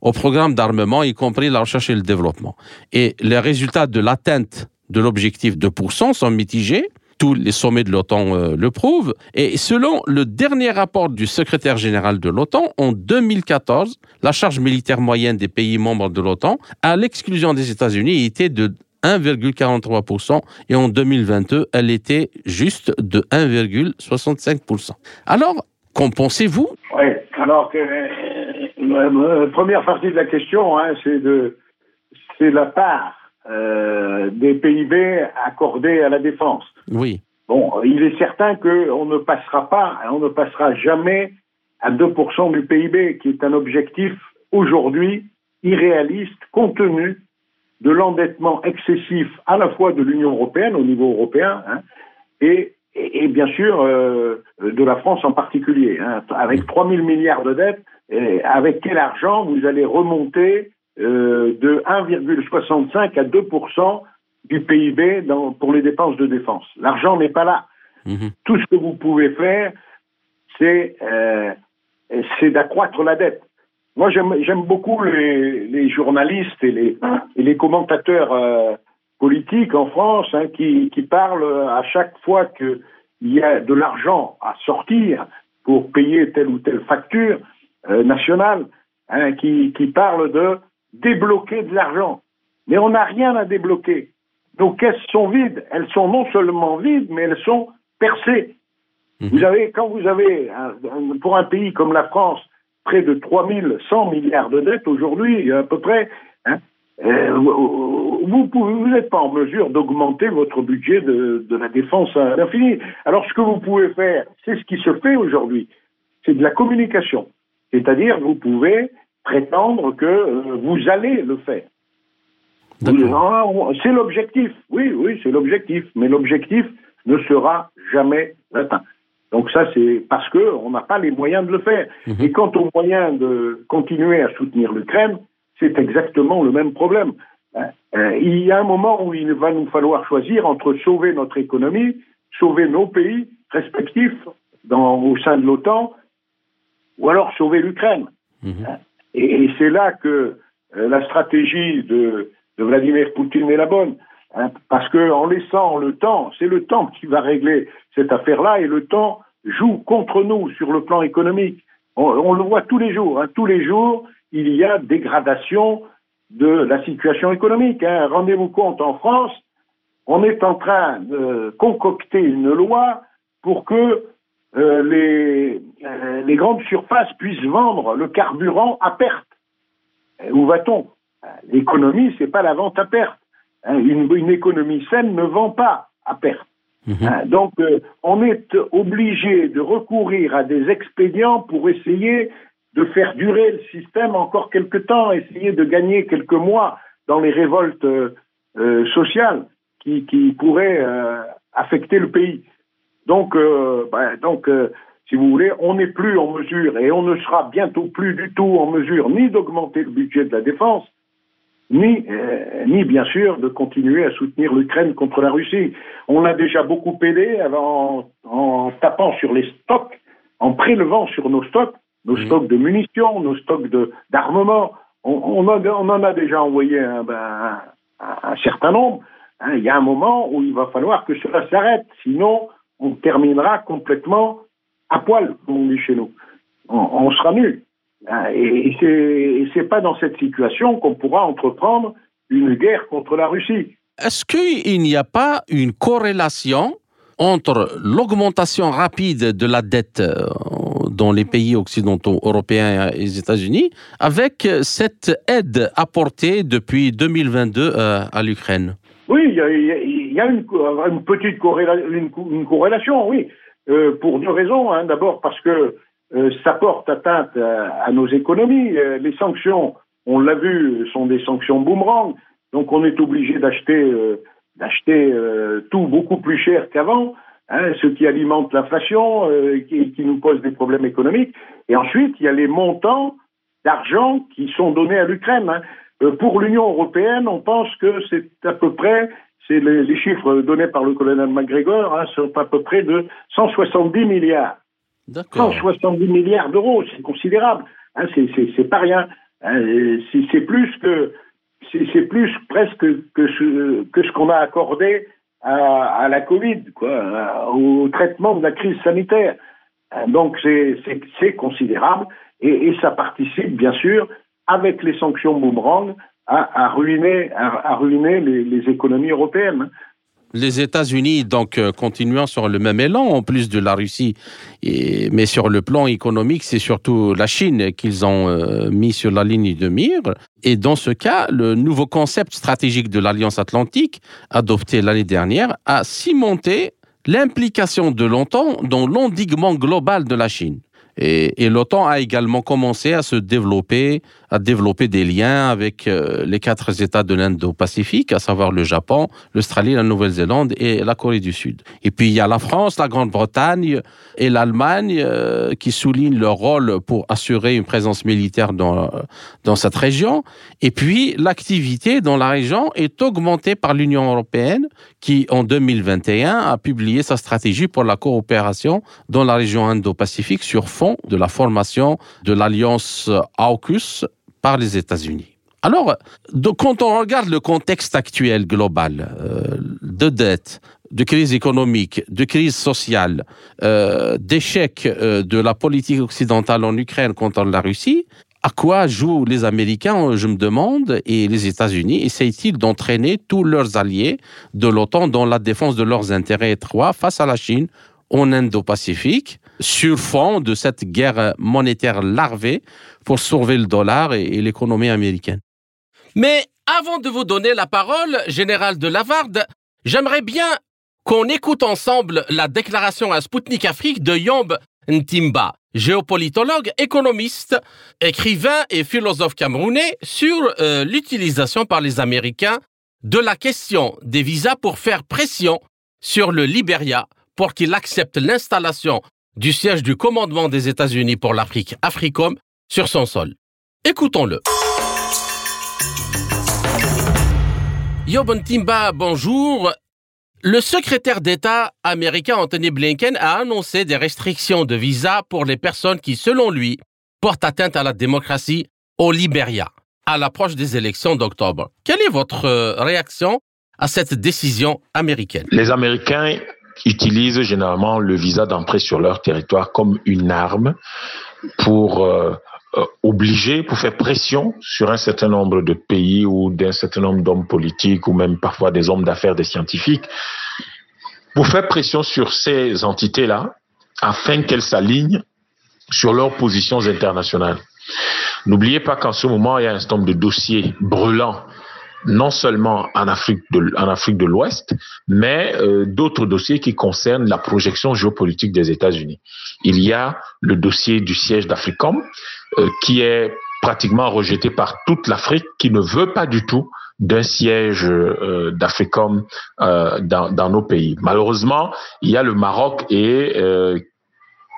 au programme d'armement, y compris la recherche et le développement. Et les résultats de l'atteinte de l'objectif 2% sont mitigés tous les sommets de l'OTAN euh, le prouvent. Et selon le dernier rapport du secrétaire général de l'OTAN, en 2014, la charge militaire moyenne des pays membres de l'OTAN, à l'exclusion des États-Unis, était de 1,43% et en 2022, elle était juste de 1,65%. Alors, qu'en pensez-vous? Oui, alors que euh, euh, première partie de la question, hein, c'est de c'est la part euh, des PIB accordés à la défense. Oui. Bon, il est certain qu'on ne passera pas, on ne passera jamais à 2% du PIB, qui est un objectif aujourd'hui irréaliste compte tenu de l'endettement excessif à la fois de l'Union européenne au niveau européen hein, et, et, bien sûr euh, de la France en particulier. Hein, avec 3 000 milliards de dettes, avec quel argent vous allez remonter euh, de 1,65 à 2 du PIB dans, pour les dépenses de défense? L'argent n'est pas là. Mhm. Tout ce que vous pouvez faire, c'est euh, d'accroître la dette. Moi, j'aime beaucoup les, les, journalistes et les, et les commentateurs euh, politiques en France hein, qui, qui, parlent à chaque fois qu'il y a de l'argent à sortir pour payer telle ou telle facture euh, nationale, hein, qui, qui parlent de débloquer de l'argent. Mais on n'a rien à débloquer. Nos caisses sont vides. Elles sont non seulement vides, mais elles sont percées. Mhm. Vous avez, quand vous avez, pour un pays comme la France, près de 3100 milliards de dettes aujourd'hui, à peu près, hein, euh, vous n'êtes pas en mesure d'augmenter votre budget de, de, la défense à l'infini. Alors ce que vous pouvez faire, c'est ce qui se fait aujourd'hui, c'est de la communication. C'est-à-dire, vous pouvez prétendre que euh, vous allez le faire. C'est l'objectif, oui, oui, c'est l'objectif. Mais l'objectif ne sera jamais atteint. Donc ça, c'est parce qu'on n'a pas les moyens de le faire. Mhm. Et quant aux moyens de continuer à soutenir l'Ukraine, c'est exactement le même problème. Hein. Euh, il y a un moment où il va nous falloir choisir entre sauver notre économie, sauver nos pays respectifs dans, au sein de l'OTAN, ou alors sauver l'Ukraine. Mhm. Hein. Et, c'est là que euh, la stratégie de, de, Vladimir Poutine est la bonne. Hein, parce qu'en laissant le temps, c'est le temps qui va régler cette affaire-là, et le temps joue contre nous sur le plan économique. On, le voit tous les jours. Hein, tous les jours, il y a dégradation de la situation économique. Hein. Rendez-vous compte, en France, on est en train de concocter une loi pour que euh, les, euh, les, grandes surfaces puissent vendre le carburant à perte. où va-t-on? L'économie, c'est pas la vente à perte. Hein, une, une, économie saine ne vend pas à perte. Mhm. Hein, donc, euh, on est obligé de recourir à des expédients pour essayer de faire durer le système encore quelque temps, essayer de gagner quelques mois dans les révoltes euh, sociales qui, qui pourraient affecter le pays. Donc, euh, ben, donc euh, si vous voulez, on n'est plus en mesure, et on ne sera bientôt plus du tout en mesure, ni d'augmenter le budget de la défense, ni, euh, ni bien sûr de continuer à soutenir l'Ukraine contre la Russie. On a déjà beaucoup aidé en, en tapant sur les stocks, en prélevant sur nos stocks, nos stocks de munitions, nos stocks d'armement. On, on, on, en a déjà envoyé un, ben, un, un certain nombre. Hein, il y a un moment où il va falloir que cela s'arrête, sinon on terminera complètement à poil, comme on dit chez nous. On, sera nul. Hein, et, c'est pas dans cette situation qu'on pourra entreprendre une guerre contre la Russie. Est-ce qu'il n'y a pas une corrélation entre l'augmentation rapide de la dette euh, dans les pays occidentaux, européens et les États-Unis, avec cette aide apportée depuis 2022 euh, à l'Ukraine? Oui, il y a, une, petite corrélation, oui, euh, pour deux raisons. Hein. D'abord parce que ça porte atteinte à, nos économies. Euh, les sanctions, on l'a vu, sont des sanctions boomerang, donc on est obligé d'acheter d'acheter tout beaucoup plus cher qu'avant, hein, ce qui alimente l'inflation, qui, qui nous pose des problèmes économiques. Et ensuite, il y a les montants d'argent qui sont donnés à l'Ukraine. Hein. pour l'Union européenne, on pense que c'est à peu près c'est les, chiffres donnés par le colonel McGregor hein, sont à peu près de 170 milliards. 170 milliards d'euros, c'est considérable. Hein, c'est pas rien. Hein, c'est plus que c'est plus presque que ce, que ce qu'on a accordé à, la Covid, quoi, au traitement de la crise sanitaire. Hein, donc c'est considérable et, ça participe bien sûr avec les sanctions boomerang à, ruiner, à, ruiner les, économies européennes. Les États-Unis, donc, euh, continuant sur le même élan, en plus de la Russie, mais sur le plan économique, c'est surtout la Chine qu'ils ont euh, mis sur la ligne de mire. Et dans ce cas, le nouveau concept stratégique de l'Alliance Atlantique, adopté l'année dernière, a cimenté l'implication de l'OTAN dans l'endiguement global de la Chine. Et, l'OTAN a également commencé à se développer, à développer des liens avec euh, les quatre États de l'Indo-Pacifique, à savoir le Japon, l'Australie, la Nouvelle-Zélande et la Corée du Sud. Et puis il y a la France, la Grande-Bretagne et l'Allemagne euh, qui soulignent leur rôle pour assurer une présence militaire dans, dans cette région. Et puis l'activité dans la région est augmentée par l'Union européenne qui, en 2021, a publié sa stratégie pour la coopération dans la région Indo-Pacifique sur fond de la formation de l'alliance AUKUS par les États-Unis. Alors, quand on regarde le contexte actuel global euh, de dette, de crise économique, de crise sociale, euh, d'échec euh, de la politique occidentale en Ukraine contre la Russie, à quoi jouent les Américains, je me demande, et les États-Unis Essayent-ils d'entraîner tous leurs alliés de l'OTAN dans la défense de leurs intérêts étroits face à la Chine en Indo-Pacifique sur fond de cette guerre monétaire larvée pour sauver le dollar et, l'économie américaine. Mais avant de vous donner la parole, général de Lavarde, j'aimerais bien qu'on écoute ensemble la déclaration à Sputnik Afrique de Yomb Ntimba, géopolitologue, économiste, écrivain et philosophe camerounais sur euh, l'utilisation par les Américains de la question des visas pour faire pression sur le Liberia pour qu'il accepte l'installation du siège du commandement des États-Unis pour l'Afrique, AFRICOM, sur son sol. Écoutons-le. Yobon Timba, bonjour. Le secrétaire d'État américain Anthony Blinken a annoncé des restrictions de visa pour les personnes qui, selon lui, portent atteinte à la démocratie au Liberia à l'approche des élections d'octobre. Quelle est votre euh, réaction à cette décision américaine? Les Américains utilisent généralement le visa d'entrée sur leur territoire comme une arme pour euh, euh, obliger, pour faire pression sur un certain nombre de pays ou d'un certain nombre d'hommes politiques ou même parfois des hommes d'affaires, des scientifiques, pour faire pression sur ces entités-là afin qu'elles s'alignent sur leurs positions internationales. N'oubliez pas qu'en ce moment, il y a un certain nombre de dossiers brûlants non seulement en Afrique de, en Afrique de l'Ouest, mais euh, d'autres dossiers qui concernent la projection géopolitique des États-Unis. Il y a le dossier du siège d'Africom, euh, qui est pratiquement rejeté par toute l'Afrique, qui ne veut pas du tout d'un siège euh, d'Africom euh, dans, dans, nos pays. Malheureusement, il y a le Maroc et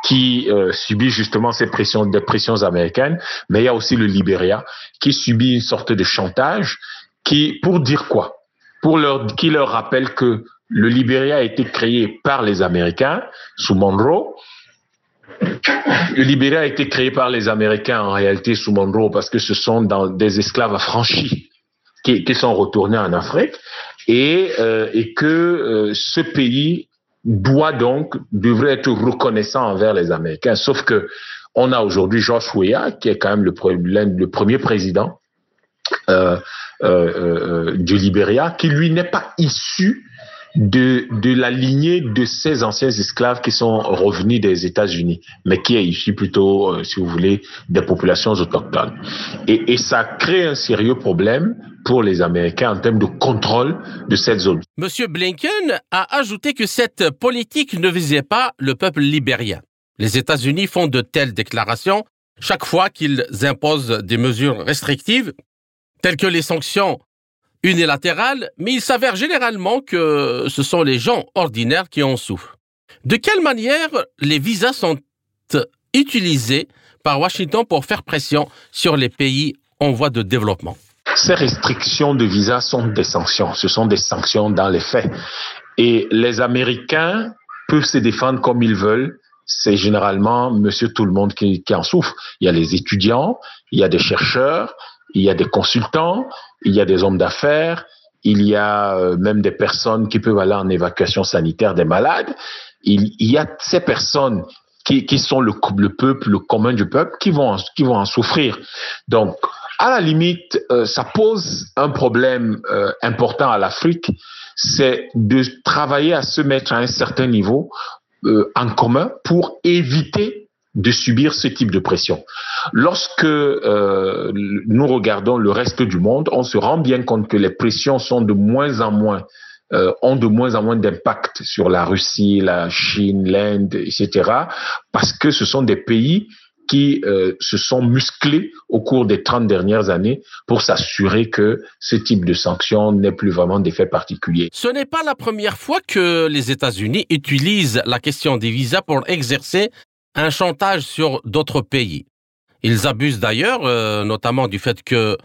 qui subit justement ces pressions, des pressions américaines, mais il y a aussi le Libéria qui subit une sorte de chantage qui, pour dire quoi? Pour leur, qui leur rappelle que le Libéria a été créé par les Américains sous Monroe. Le Libéria a été créé par les Américains en réalité sous Monroe parce que ce sont des esclaves affranchis qui, sont retournés en Afrique et, euh, que euh, ce pays doit donc devrait être reconnaissant envers les Américains. Sauf que on a aujourd'hui George Weah qui est quand même le, le premier président euh, euh, euh, du Libéria, qui lui n'est pas issu de, de la lignée de ces anciens esclaves qui sont revenus des États-Unis, mais qui est issu plutôt, euh, si vous voulez, des populations autochtones. Et ça crée un sérieux problème pour les Américains en termes de contrôle de cette zone. Monsieur Blinken a ajouté que cette politique ne visait pas le peuple libérien. Les États-Unis font de telles déclarations chaque fois qu'ils imposent des mesures restrictives telles que les sanctions unilatérales, mais il s'avère généralement que ce sont les gens ordinaires qui en souffrent. De quelle manière les visas sont utilisés par Washington pour faire pression sur les pays en voie de développement? Ces restrictions de visas sont des sanctions. Ce sont des sanctions dans les faits. Et les Américains peuvent se défendre comme ils veulent. C'est généralement monsieur tout le monde qui, qui en souffre. Il y a les étudiants, il y a des chercheurs, il y a des consultants, il y a des hommes d'affaires, il y a euh, même des personnes qui peuvent aller en évacuation sanitaire des malades. Il, y a ces personnes qui, sont le, le, peuple, le commun du peuple, qui vont, qui vont en souffrir. Donc, à la limite, euh, ça pose un problème euh, important à l'Afrique, c'est de travailler à se mettre à un certain niveau en commun pour éviter de subir ce type de pression. Lorsque euh, nous regardons le reste du monde, on se rend bien compte que les pressions euh, ont de moins en moins d'impact sur la Russie, la Chine, l'Inde, etc. Parce que ce sont des pays qui euh, se sont musclés au cours des 30 dernières années pour s'assurer que ce type de sanctions n'est plus vraiment d'effet particulier. Ce n'est pas la première fois que les États-Unis utilisent la question des visas pour exercer un chantage sur d'autres pays. Ils abusent d'ailleurs, euh, notamment du fait que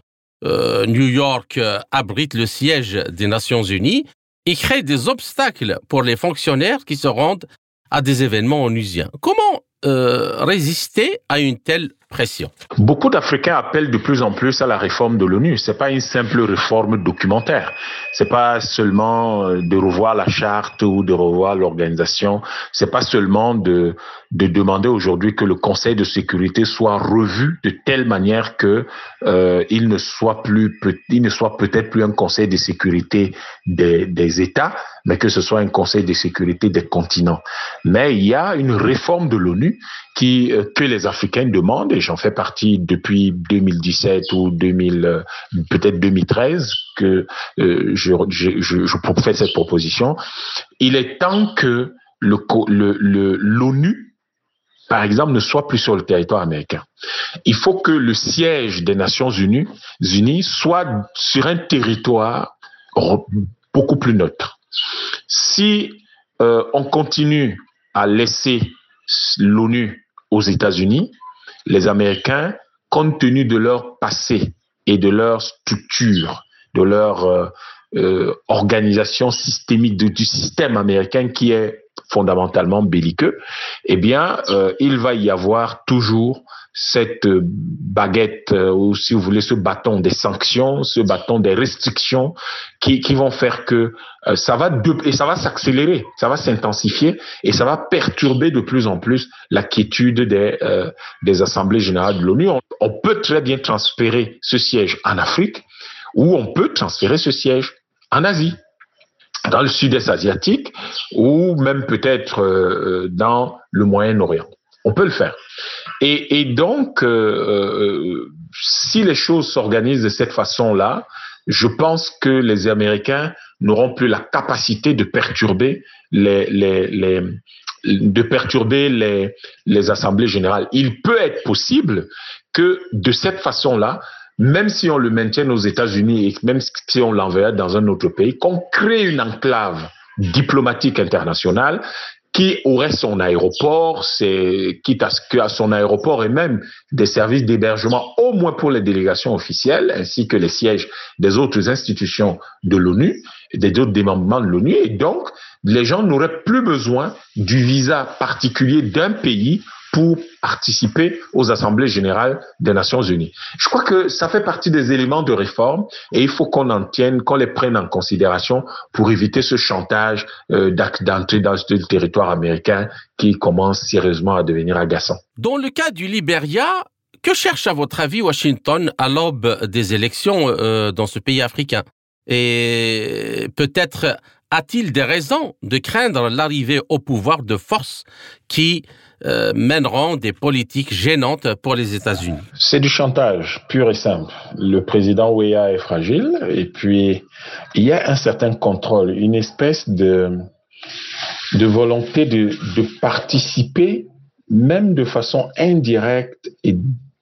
euh, New York euh, abrite le siège des Nations Unies et créent des obstacles pour les fonctionnaires qui se rendent à des événements onusiens. Comment résister à une telle pression? Beaucoup d'Africains appellent de plus en plus à la réforme de l'ONU. C'est pas une simple réforme documentaire. C'est pas seulement de revoir la charte ou de revoir l'organisation. C'est pas seulement de de demander aujourd'hui que le Conseil de sécurité soit revu de telle manière que euh, il ne soit plus il ne soit peut-être plus un Conseil de sécurité des, des États, mais que ce soit un Conseil de sécurité des continents. Mais il y a une réforme de l'ONU qui euh, que les Africains demandent et j'en fais partie depuis 2017 ou 2000 euh, peut-être 2013 que euh, je, je, je, je fais cette proposition. Il est temps que le l'ONU le, par exemple, ne soit plus sur le territoire américain. Il faut que le siège des Nations Unies, soit sur un territoire beaucoup plus neutre. Si euh, on continue à laisser l'ONU aux États-Unis, les Américains, compte tenu de leur passé et de leur structure, de leur euh, euh, organisation systémique du système américain qui est fondamentalement belliqueux, eh bien, euh, il va y avoir toujours cette baguette, euh, ou si vous voulez, ce bâton des sanctions, ce bâton des restrictions qui, qui vont faire que euh, ça va et ça va s'accélérer, ça va s'intensifier et ça va perturber de plus en plus la quiétude des, euh, des assemblées générales de l'ONU. On, on peut très bien transférer ce siège en Afrique ou on peut transférer ce siège en Asie dans le sud-est asiatique ou même peut-être euh, dans le Moyen-Orient. On peut le faire. Et, donc, euh, euh, si les choses s'organisent de cette façon-là, je pense que les Américains n'auront plus la capacité de perturber les, de perturber les assemblées générales. Il peut être possible que de cette façon-là, même si on le maintient aux États-Unis et même si on l'enverra dans un autre pays, qu'on crée une enclave diplomatique internationale qui aurait son aéroport, quitte à son aéroport et même des services d'hébergement, au moins pour les délégations officielles, ainsi que les sièges des autres institutions de l'ONU, des autres démembrements de l'ONU, et donc les gens n'auraient plus besoin du visa particulier d'un pays pour participer aux assemblées générales des Nations Unies. Je crois que ça fait partie des éléments de réforme et il faut qu'on en tienne, qu'on les prenne en considération pour éviter ce chantage euh, d'entrée dans le territoire américain qui commence sérieusement à devenir agaçant. Dans le cas du Libéria, que cherche à votre avis Washington à l'aube des élections euh, dans ce pays africain? Et peut-être a-t-il des raisons de craindre l'arrivée au pouvoir de forces qui euh, mèneront des politiques gênantes pour les États-Unis C'est du chantage pur et simple. Le président Weah est fragile et puis il y a un certain contrôle, une espèce de, de volonté de, de participer, même de façon indirecte et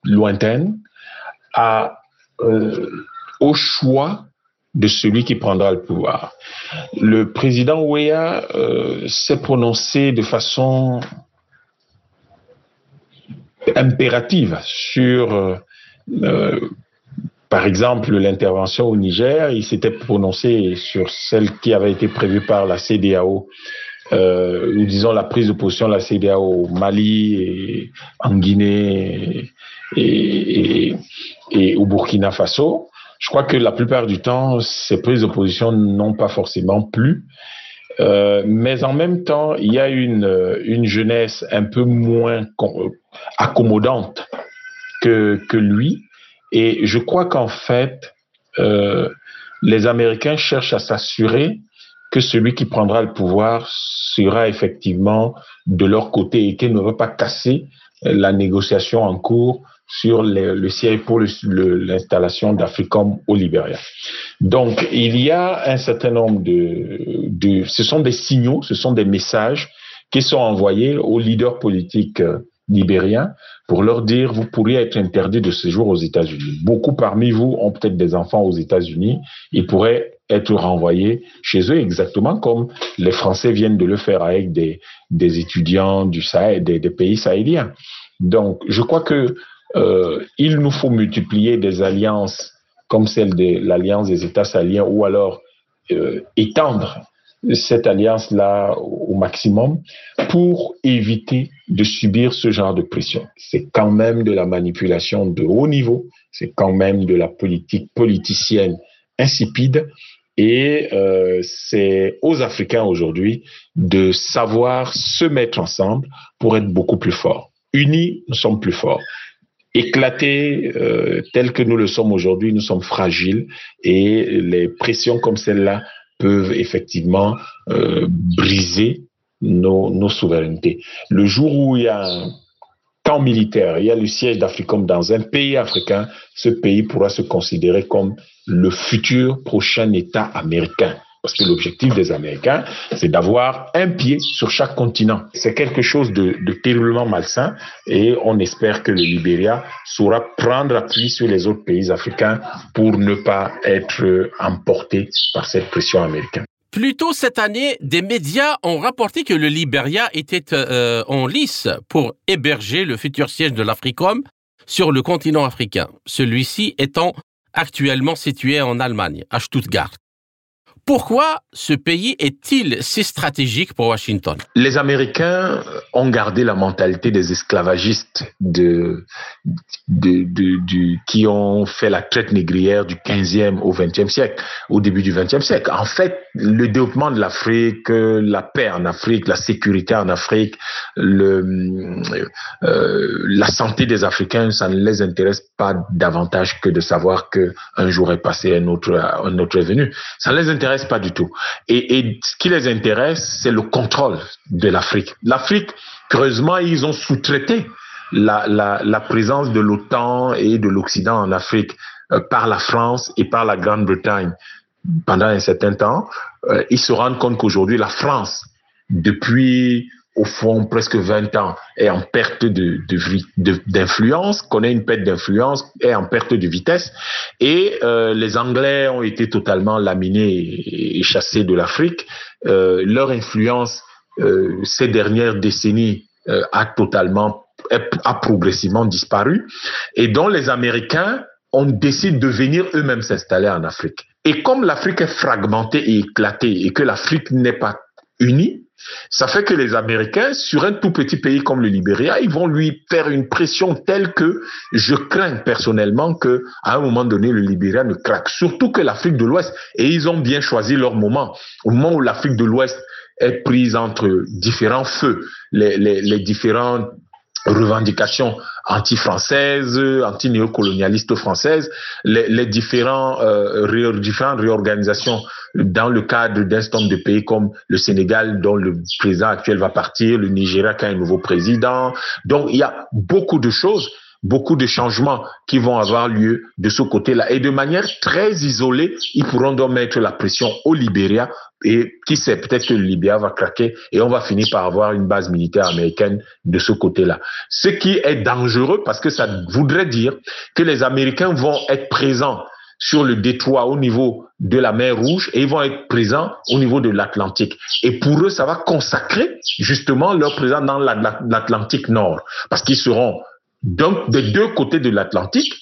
lointaine, à, euh, au choix de celui qui prendra le pouvoir. Le président Weah euh, s'est prononcé de façon impérative sur, euh, euh, par exemple, l'intervention au Niger. Il s'était prononcé sur celle qui avait été prévue par la CDAO, euh, ou disons la prise de position de la CDAO au Mali, en Guinée et au Burkina Faso. Je crois que la plupart du temps, ces prises de position n'ont pas forcément plu. Euh, mais en même temps, il y a une, une jeunesse un peu moins accommodante que, que lui. Et je crois qu'en fait, euh, les Américains cherchent à s'assurer que celui qui prendra le pouvoir sera effectivement de leur côté et qu'il ne va pas casser la négociation en cours sur le, siège pour l'installation d'Africom au Libéria. Donc, il y a un certain nombre de, de, ce sont des signaux, ce sont des messages qui sont envoyés aux leaders politiques libériens pour leur dire vous pourriez être interdit de séjour aux États-Unis. Beaucoup parmi vous ont peut-être des enfants aux États-Unis, ils pourraient être renvoyés chez eux exactement comme les Français viennent de le faire avec des, des étudiants du Sahel, des, pays sahéliens. Donc, je crois que euh, il nous faut multiplier des alliances comme celle de l'alliance des États sahéliens ou alors euh, étendre cette alliance-là au maximum pour éviter de subir ce genre de pression. C'est quand même de la manipulation de haut niveau, c'est quand même de la politique politicienne insipide et euh, c'est aux Africains aujourd'hui de savoir se mettre ensemble pour être beaucoup plus forts. Unis, nous sommes plus forts éclatés euh, tels que nous le sommes aujourd'hui, nous sommes fragiles et les pressions comme celle-là peuvent effectivement euh, briser nos, nos, souverainetés. Le jour où il y a un camp militaire, il y a le siège d'Africom dans un pays africain, ce pays pourra se considérer comme le futur prochain État américain. Parce que l'objectif des Américains, c'est d'avoir un pied sur chaque continent. C'est quelque chose de, terriblement malsain et on espère que le Libéria saura prendre appui sur les autres pays africains pour ne pas être emporté par cette pression américaine. Plus tôt cette année, des médias ont rapporté que le Liberia était euh, en lice pour héberger le futur siège de l'Africom sur le continent africain, celui-ci étant actuellement situé en Allemagne, à Stuttgart. Pourquoi ce pays est-il si stratégique pour Washington? Les Américains ont gardé la mentalité des esclavagistes qui ont fait la traite négrière du 15e au 20e siècle, au début du 20e siècle. En fait, le développement de l'Afrique, la paix en Afrique, la sécurité en Afrique, euh, la santé des Africains, ça ne les intéresse pas davantage que de savoir qu'un jour est passé, un autre, un autre est venu. Ça ne les intéresse pas du tout. Et, ce qui les intéresse, c'est le contrôle de l'Afrique. L'Afrique, creusement, ils ont sous-traité la, présence de l'OTAN et de l'Occident en Afrique euh, par la France et par la Grande-Bretagne pendant un certain temps. Euh, ils se rendent compte qu'aujourd'hui, la France, depuis au fond presque 20 ans, est en perte d'influence, de, connaît une perte d'influence, est en perte de vitesse. Et euh, les Anglais ont été totalement laminés et, chassés de l'Afrique. Euh, leur influence euh, ces dernières décennies a totalement, a progressivement disparu. Et donc les Américains ont décidé de venir eux-mêmes s'installer en Afrique. Et comme l'Afrique est fragmentée et éclatée et que l'Afrique n'est pas unis, ça fait que les Américains, sur un tout petit pays comme le Libéria, ils vont lui faire une pression telle que je crains personnellement que à un moment donné le Libéria ne craque. Surtout que l'Afrique de l'Ouest et ils ont bien choisi leur moment. Au moment où l'Afrique de l'Ouest est prise entre différents feux, les, différents revendications anti-françaises, anti-néocolonialistes françaises, les, les différents, euh, différentes réorganisations dans le cadre d'un certain nombre de pays comme le Sénégal, dont le président actuel va partir, le Nigeria qui a un nouveau président. Donc, il y a beaucoup de choses beaucoup de changements qui vont avoir lieu de ce côté-là. Et de manière très isolée, ils pourront donc mettre la pression au Libéria et qui sait, peut-être que le Libéria va craquer et on va finir par avoir une base militaire américaine de ce côté-là. Ce qui est dangereux parce que ça voudrait dire que les Américains vont être présents sur le détroit au niveau de la mer Rouge et ils vont être présents au niveau de l'Atlantique. Et pour eux, ça va consacrer justement leur présence dans l'Atlantique Nord parce qu'ils seront donc des deux côtés de l'Atlantique.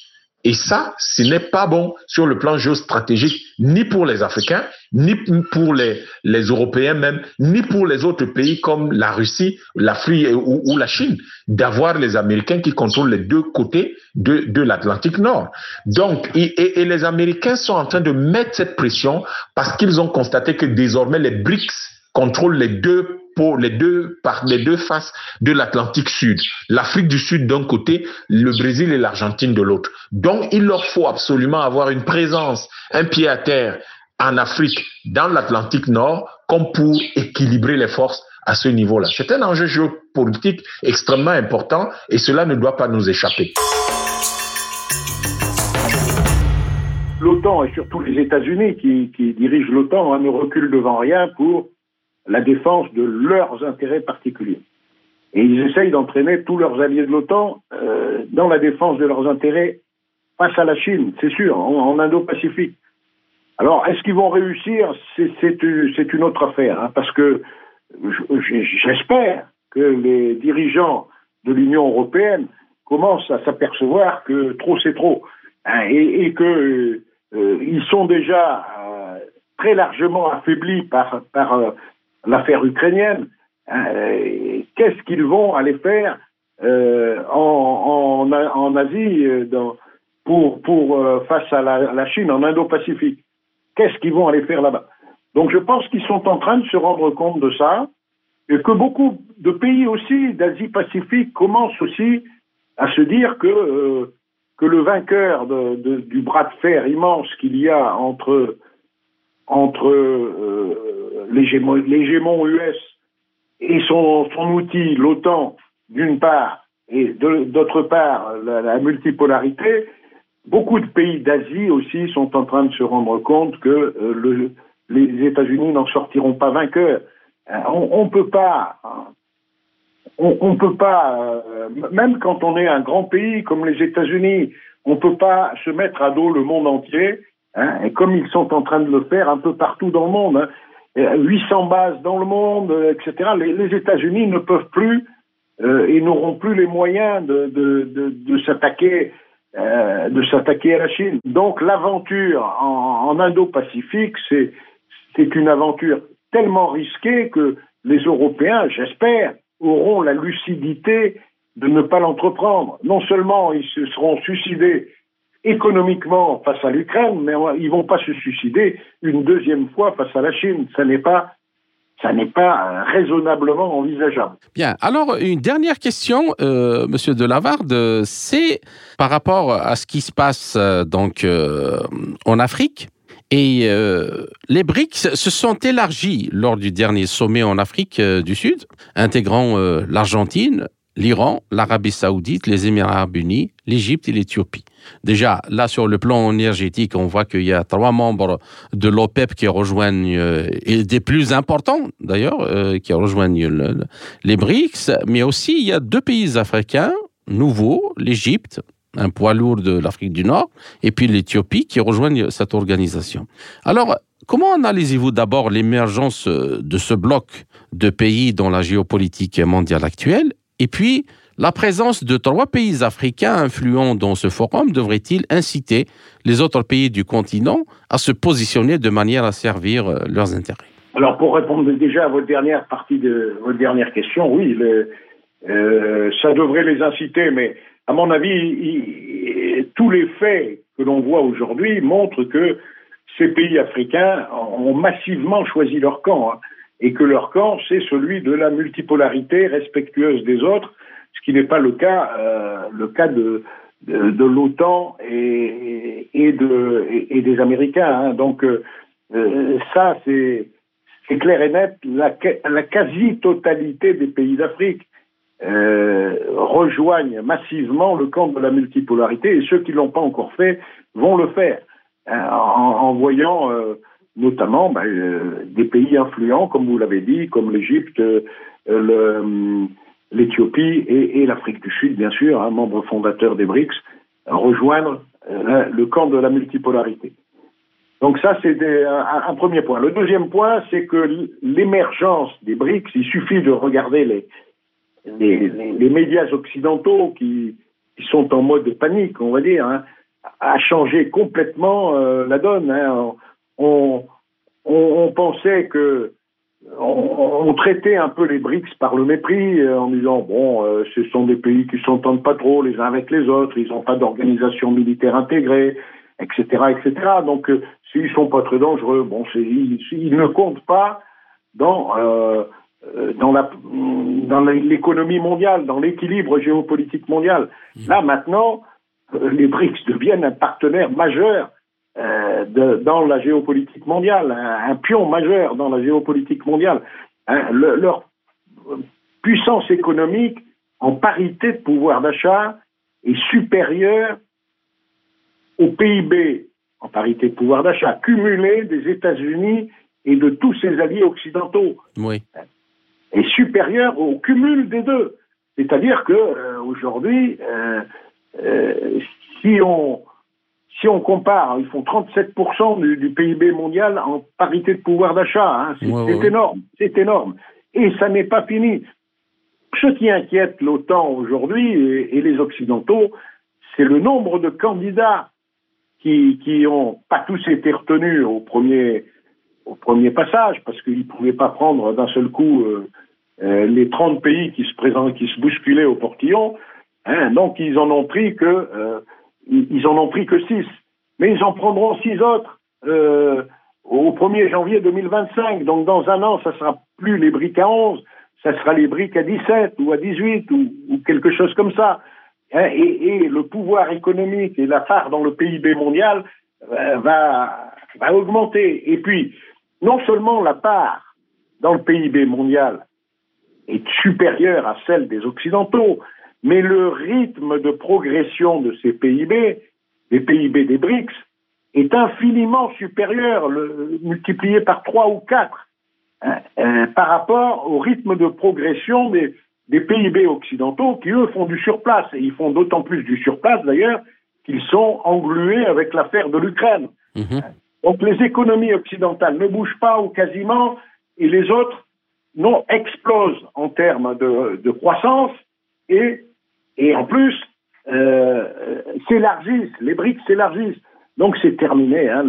Et ça, ce n'est pas bon sur le plan géostratégique, ni pour les Africains, ni pour les, Européens même, ni pour les autres pays comme la Russie, l'Afrique ou, la Chine, d'avoir les Américains qui contrôlent les deux côtés de, de l'Atlantique Nord. Donc, et, et les Américains sont en train de mettre cette pression parce qu'ils ont constaté que désormais les BRICS contrôlent les deux les deux, faces de l'Atlantique Sud. L'Afrique du Sud d'un côté, le Brésil et l'Argentine de l'autre. Donc, il leur faut absolument avoir une présence, un pied à terre en Afrique, dans l'Atlantique Nord, comme pour équilibrer les forces à ce niveau-là. C'est un enjeu géopolitique extrêmement important et cela ne doit pas nous échapper. L'OTAN et surtout les États-Unis qui, qui dirigent l'OTAN hein, ne reculent devant rien pour la défense de leurs intérêts particuliers. Et ils essayent d'entraîner tous leurs alliés de l'OTAN euh, dans la défense de leurs intérêts face à la Chine, c'est sûr, en, Indo-Pacifique. Alors, est-ce qu'ils vont réussir? C'est une autre affaire, hein, parce que j'espère que les dirigeants de l'Union européenne commencent à s'apercevoir que trop c'est trop, hein, et, qu'ils euh, sont déjà euh, très largement affaiblis par l'affaire ukrainienne. Euh, qu'est-ce qu'ils vont aller faire euh, en, Asie euh, pour, pour face à la, Chine, en Indo-Pacifique? Qu'est-ce qu'ils vont aller faire là-bas? Donc je pense qu'ils sont en train de se rendre compte de ça et que beaucoup de pays aussi d'Asie-Pacifique commencent aussi à se dire que, le vainqueur du bras de fer immense qu'il y a entre entre euh, l'hégémon US et son, son outil, l'OTAN, d'une part, et d'autre part, la, la, multipolarité, beaucoup de pays d'Asie aussi sont en train de se rendre compte que euh, le, les États-Unis n'en sortiront pas vainqueurs. Euh, on ne peut pas, on, on peut pas, euh, même quand on est un grand pays comme les États-Unis, on ne peut pas se mettre à dos le monde entier Hein, et comme ils sont en train de le faire un peu partout dans le monde, hein, 800 bases dans le monde, etc. Les, États-Unis ne peuvent plus et n'auront plus les moyens de, de s'attaquer de s'attaquer à la Chine. Donc l'aventure en, en Indo-Pacifique, c'est une aventure tellement risquée que les Européens, j'espère, auront la lucidité de ne pas l'entreprendre. Non seulement ils se seront suicidés économiquement face à l'Ukraine, mais ils vont pas se suicider une deuxième fois face à la Chine. Ça n'est pas ça n'est pas raisonnablement envisageable. Bien. Alors, une dernière question, euh, Monsieur Delavarde, c'est par rapport à ce qui se passe euh, donc euh, en Afrique. Et euh, les BRICS se sont élargis lors du dernier sommet en Afrique euh, du Sud, intégrant euh, l'Argentine, l'Iran, l'Arabie saoudite, les Émirats arabes unis, l'Égypte et l'Éthiopie. Déjà, là, sur le plan énergétique, on voit qu'il y a trois membres de l'OPEP qui rejoignent, et des plus importants d'ailleurs, qui rejoignent les BRICS, mais aussi il y a deux pays africains nouveaux, l'Égypte, un poids lourd de l'Afrique du Nord, et puis l'Éthiopie qui rejoignent cette organisation. Alors, comment analysez-vous d'abord l'émergence de ce bloc de pays dans la géopolitique mondiale actuelle, et puis la présence de trois pays africains influents dans ce forum devrait-il inciter les autres pays du continent à se positionner de manière à servir euh, leurs intérêts? Alors, pour répondre déjà à votre dernière partie de votre dernière question, oui, euh, ça devrait les inciter, mais à mon avis, tous les faits que l'on voit aujourd'hui montrent que ces pays africains ont massivement choisi leur camp, hein, et que leur camp, c'est celui de la multipolarité respectueuse des autres, ce qui n'est pas le cas, euh, le cas de, de, l'OTAN et, et, de, et, des Américains. Hein. Donc euh, ça, c'est clair et net, la, quasi-totalité des pays d'Afrique euh, rejoignent massivement le camp de la multipolarité et ceux qui ne l'ont pas encore fait vont le faire hein, en, voyant euh, notamment ben, euh, des pays influents, comme vous l'avez dit, comme l'Égypte, l'Éthiopie et, l'Afrique du Sud, bien sûr, un hein, membre fondateur des BRICS, rejoindre le camp de la multipolarité. Donc ça, c'est un, premier point. Le deuxième point, c'est que l'émergence des BRICS, il suffit de regarder les, les, médias occidentaux qui, sont en mode panique, on va dire, hein, a changé complètement euh, la donne. Hein. On, pensait que on, traitait un peu les BRICS par le mépris euh, en disant bon, euh, ce sont des pays qui s'entendent pas trop les uns avec les autres, ils n'ont pas d'organisation militaire intégrée, etc., etc. Donc s'ils sont pas très dangereux, bon, ils, ils, ne comptent pas dans euh, dans la dans l'économie mondiale, dans l'équilibre géopolitique mondial. Mmh. Là maintenant, euh, les BRICS deviennent un partenaire majeur euh, de, dans la géopolitique mondiale, un, pion majeur dans la géopolitique mondiale. Hein, leur puissance économique en parité de pouvoir d'achat est supérieure au PIB en parité de pouvoir d'achat cumulé des États-Unis et de tous ses alliés occidentaux. Oui est supérieur au cumul des deux. C'est-à-dire que euh, aujourd'hui, euh, si on si on compare, ils font 37% du, du, PIB mondial en parité de pouvoir d'achat. Hein. C'est énorme, c'est énorme. Et ça n'est pas fini. Ce qui inquiète l'OTAN aujourd'hui et, et, les Occidentaux, c'est le nombre de candidats qui, qui ont pas tous été retenus au premier au premier passage, parce qu'ils ne pouvaient pas prendre d'un seul coup euh, euh, les 30 pays qui se présentent, qui se bousculaient au portillon. Hein, donc ils en ont pris que euh, ils en ont pris que 6. Mais ils en prendront 6 autres au 1er janvier 2025. Donc dans un an, ça sera plus les briques à 11, ça sera les briques à 17 ou à 18 ou, ou quelque chose comme ça. Hein, et, le pouvoir économique et la part dans le PIB mondial va, va augmenter. Et puis, non seulement la part dans le PIB mondial est supérieure à celle des Occidentaux, mais le rythme de progression de ces PIB, des PIB des BRICS, est infiniment supérieur, le, multiplié par trois ou quatre, hein, euh, par rapport au rythme de progression des, des PIB occidentaux qui, eux, font du surplace. Et ils font d'autant plus du surplace, d'ailleurs, qu'ils sont englués avec l'affaire de l'Ukraine. Mmh. Donc les économies occidentales ne bougent pas ou quasiment, et les autres non explosent en termes de, croissance et, et en plus euh, s'élargissent, les briques s'élargissent. Donc c'est terminé. Hein,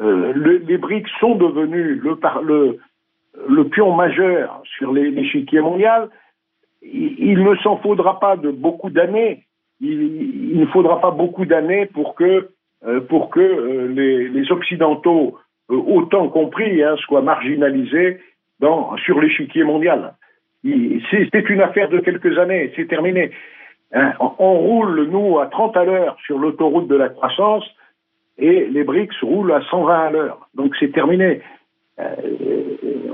euh, le, les briques sont devenus le, pion majeur sur l'échiquier mondial. Il, ne s'en faudra pas de beaucoup d'années. Il, ne faudra pas beaucoup d'années pour que euh, euh, les, occidentaux, euh, autant compris, hein, soient marginalisés sur l'échiquier mondial. C'est une affaire de quelques années, c'est terminé. Hein, on roule, nous, à 30 à l'heure sur l'autoroute de la croissance et les BRICS roulent à 120 à l'heure. Donc c'est terminé. Euh,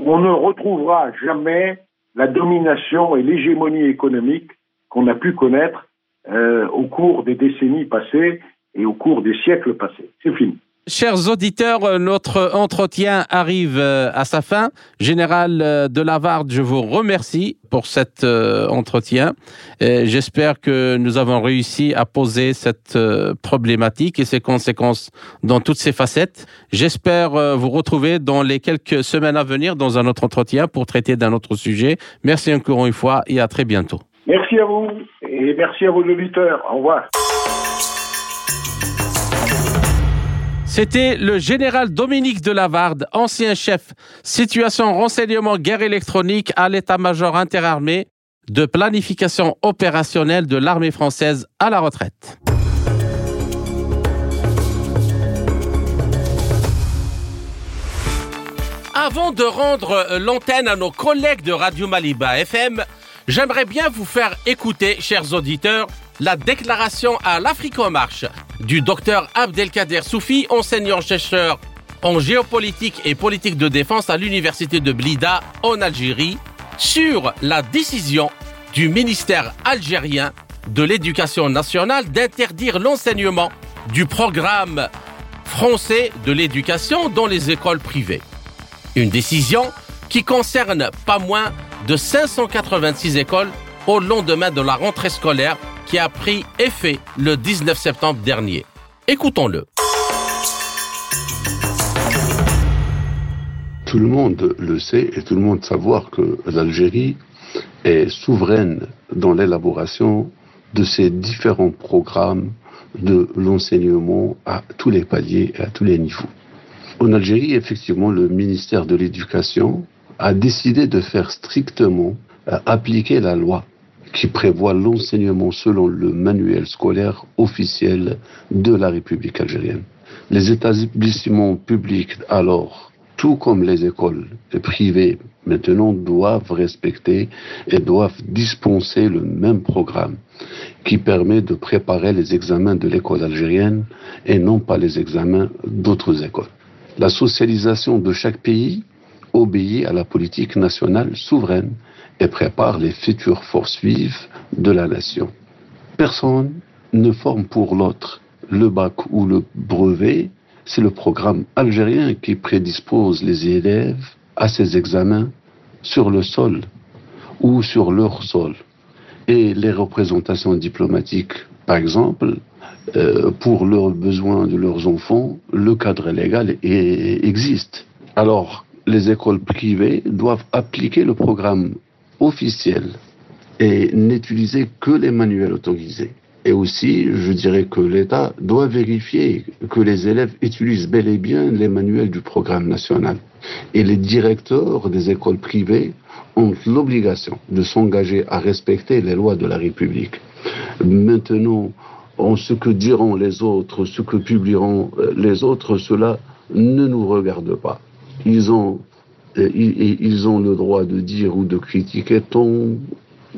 on ne retrouvera jamais la domination et l'hégémonie économique qu'on a pu connaître euh, au cours des décennies passées et au cours des siècles passés. C'est fini. Chers auditeurs, euh, notre entretien arrive euh, à sa fin. Général euh, de Lavarde, je vous remercie pour cet entretien. J'espère que nous avons réussi à poser cette problématique et ses conséquences dans toutes ses facettes. J'espère vous retrouver dans les quelques semaines à venir dans un autre entretien pour traiter d'un autre sujet. Merci encore une fois et à très bientôt. Merci à vous et merci à vos auditeurs. Au revoir. C'était le général Dominique Delavarde, ancien chef situation renseignement guerre électronique à l'état-major interarmé de planification opérationnelle de l'armée française à la retraite. Avant de rendre l'antenne à nos collègues de Radio Maliba FM, j'aimerais bien vous faire écouter, chers auditeurs, la déclaration à l'Afrique en marche du docteur Abdelkader Soufi, enseignant-chercheur en géopolitique et politique de défense à l'université de Blida en Algérie, sur la décision du ministère algérien de l'éducation nationale d'interdire l'enseignement du programme français de l'éducation dans les écoles privées. Une décision qui concerne pas moins de 586 écoles au lendemain de la rentrée scolaire qui a pris effet le 19 septembre dernier. Écoutons-le. Tout le monde le sait et tout le monde savoir que l'Algérie est souveraine dans l'élaboration de ces différents programmes de l'enseignement à tous les paliers et à tous les niveaux. En Algérie, effectivement, le ministère de l'Éducation a décidé de faire strictement euh, appliquer la loi qui prévoit l'enseignement selon le manuel scolaire officiel de la République algérienne. Les établissements publics, alors, tout comme les écoles privées maintenant, doivent respecter et doivent dispenser le même programme qui permet de préparer les examens de l'école algérienne et non pas les examens d'autres écoles. La socialisation de chaque pays obéit à la politique nationale souveraine et prépare les futures forces vives de la nation. Personne ne forme pour l'autre. Le bac ou le brevet, c'est le programme algérien qui prédispose les élèves à ces examens sur le sol ou sur leur sol. Et les représentations diplomatiques, par exemple, euh, pour leurs besoins de leurs enfants, le cadre légal existe. Alors, les écoles privées doivent appliquer le programme officiel et n'utiliser que les manuels autorisés. Et aussi, je dirais que l'État doit vérifier que les élèves utilisent bel et bien les manuels du programme national. Et les directeurs des écoles privées ont l'obligation de s'engager à respecter les lois de la République. Maintenant, en ce que diront les autres, ce que publieront euh, les autres, cela ne nous regarde pas. Ils ont ils ont le droit de dire ou de critiquer tant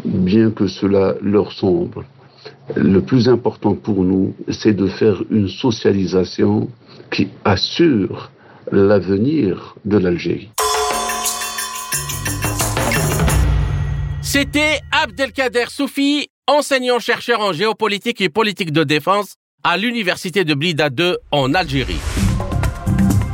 bien que cela leur semble. Le plus important pour nous, c'est de faire une socialisation qui assure l'avenir de l'Algérie. C'était Abdelkader Soufi, enseignant-chercheur en géopolitique et politique de défense à l'université de Blida 2 en Algérie.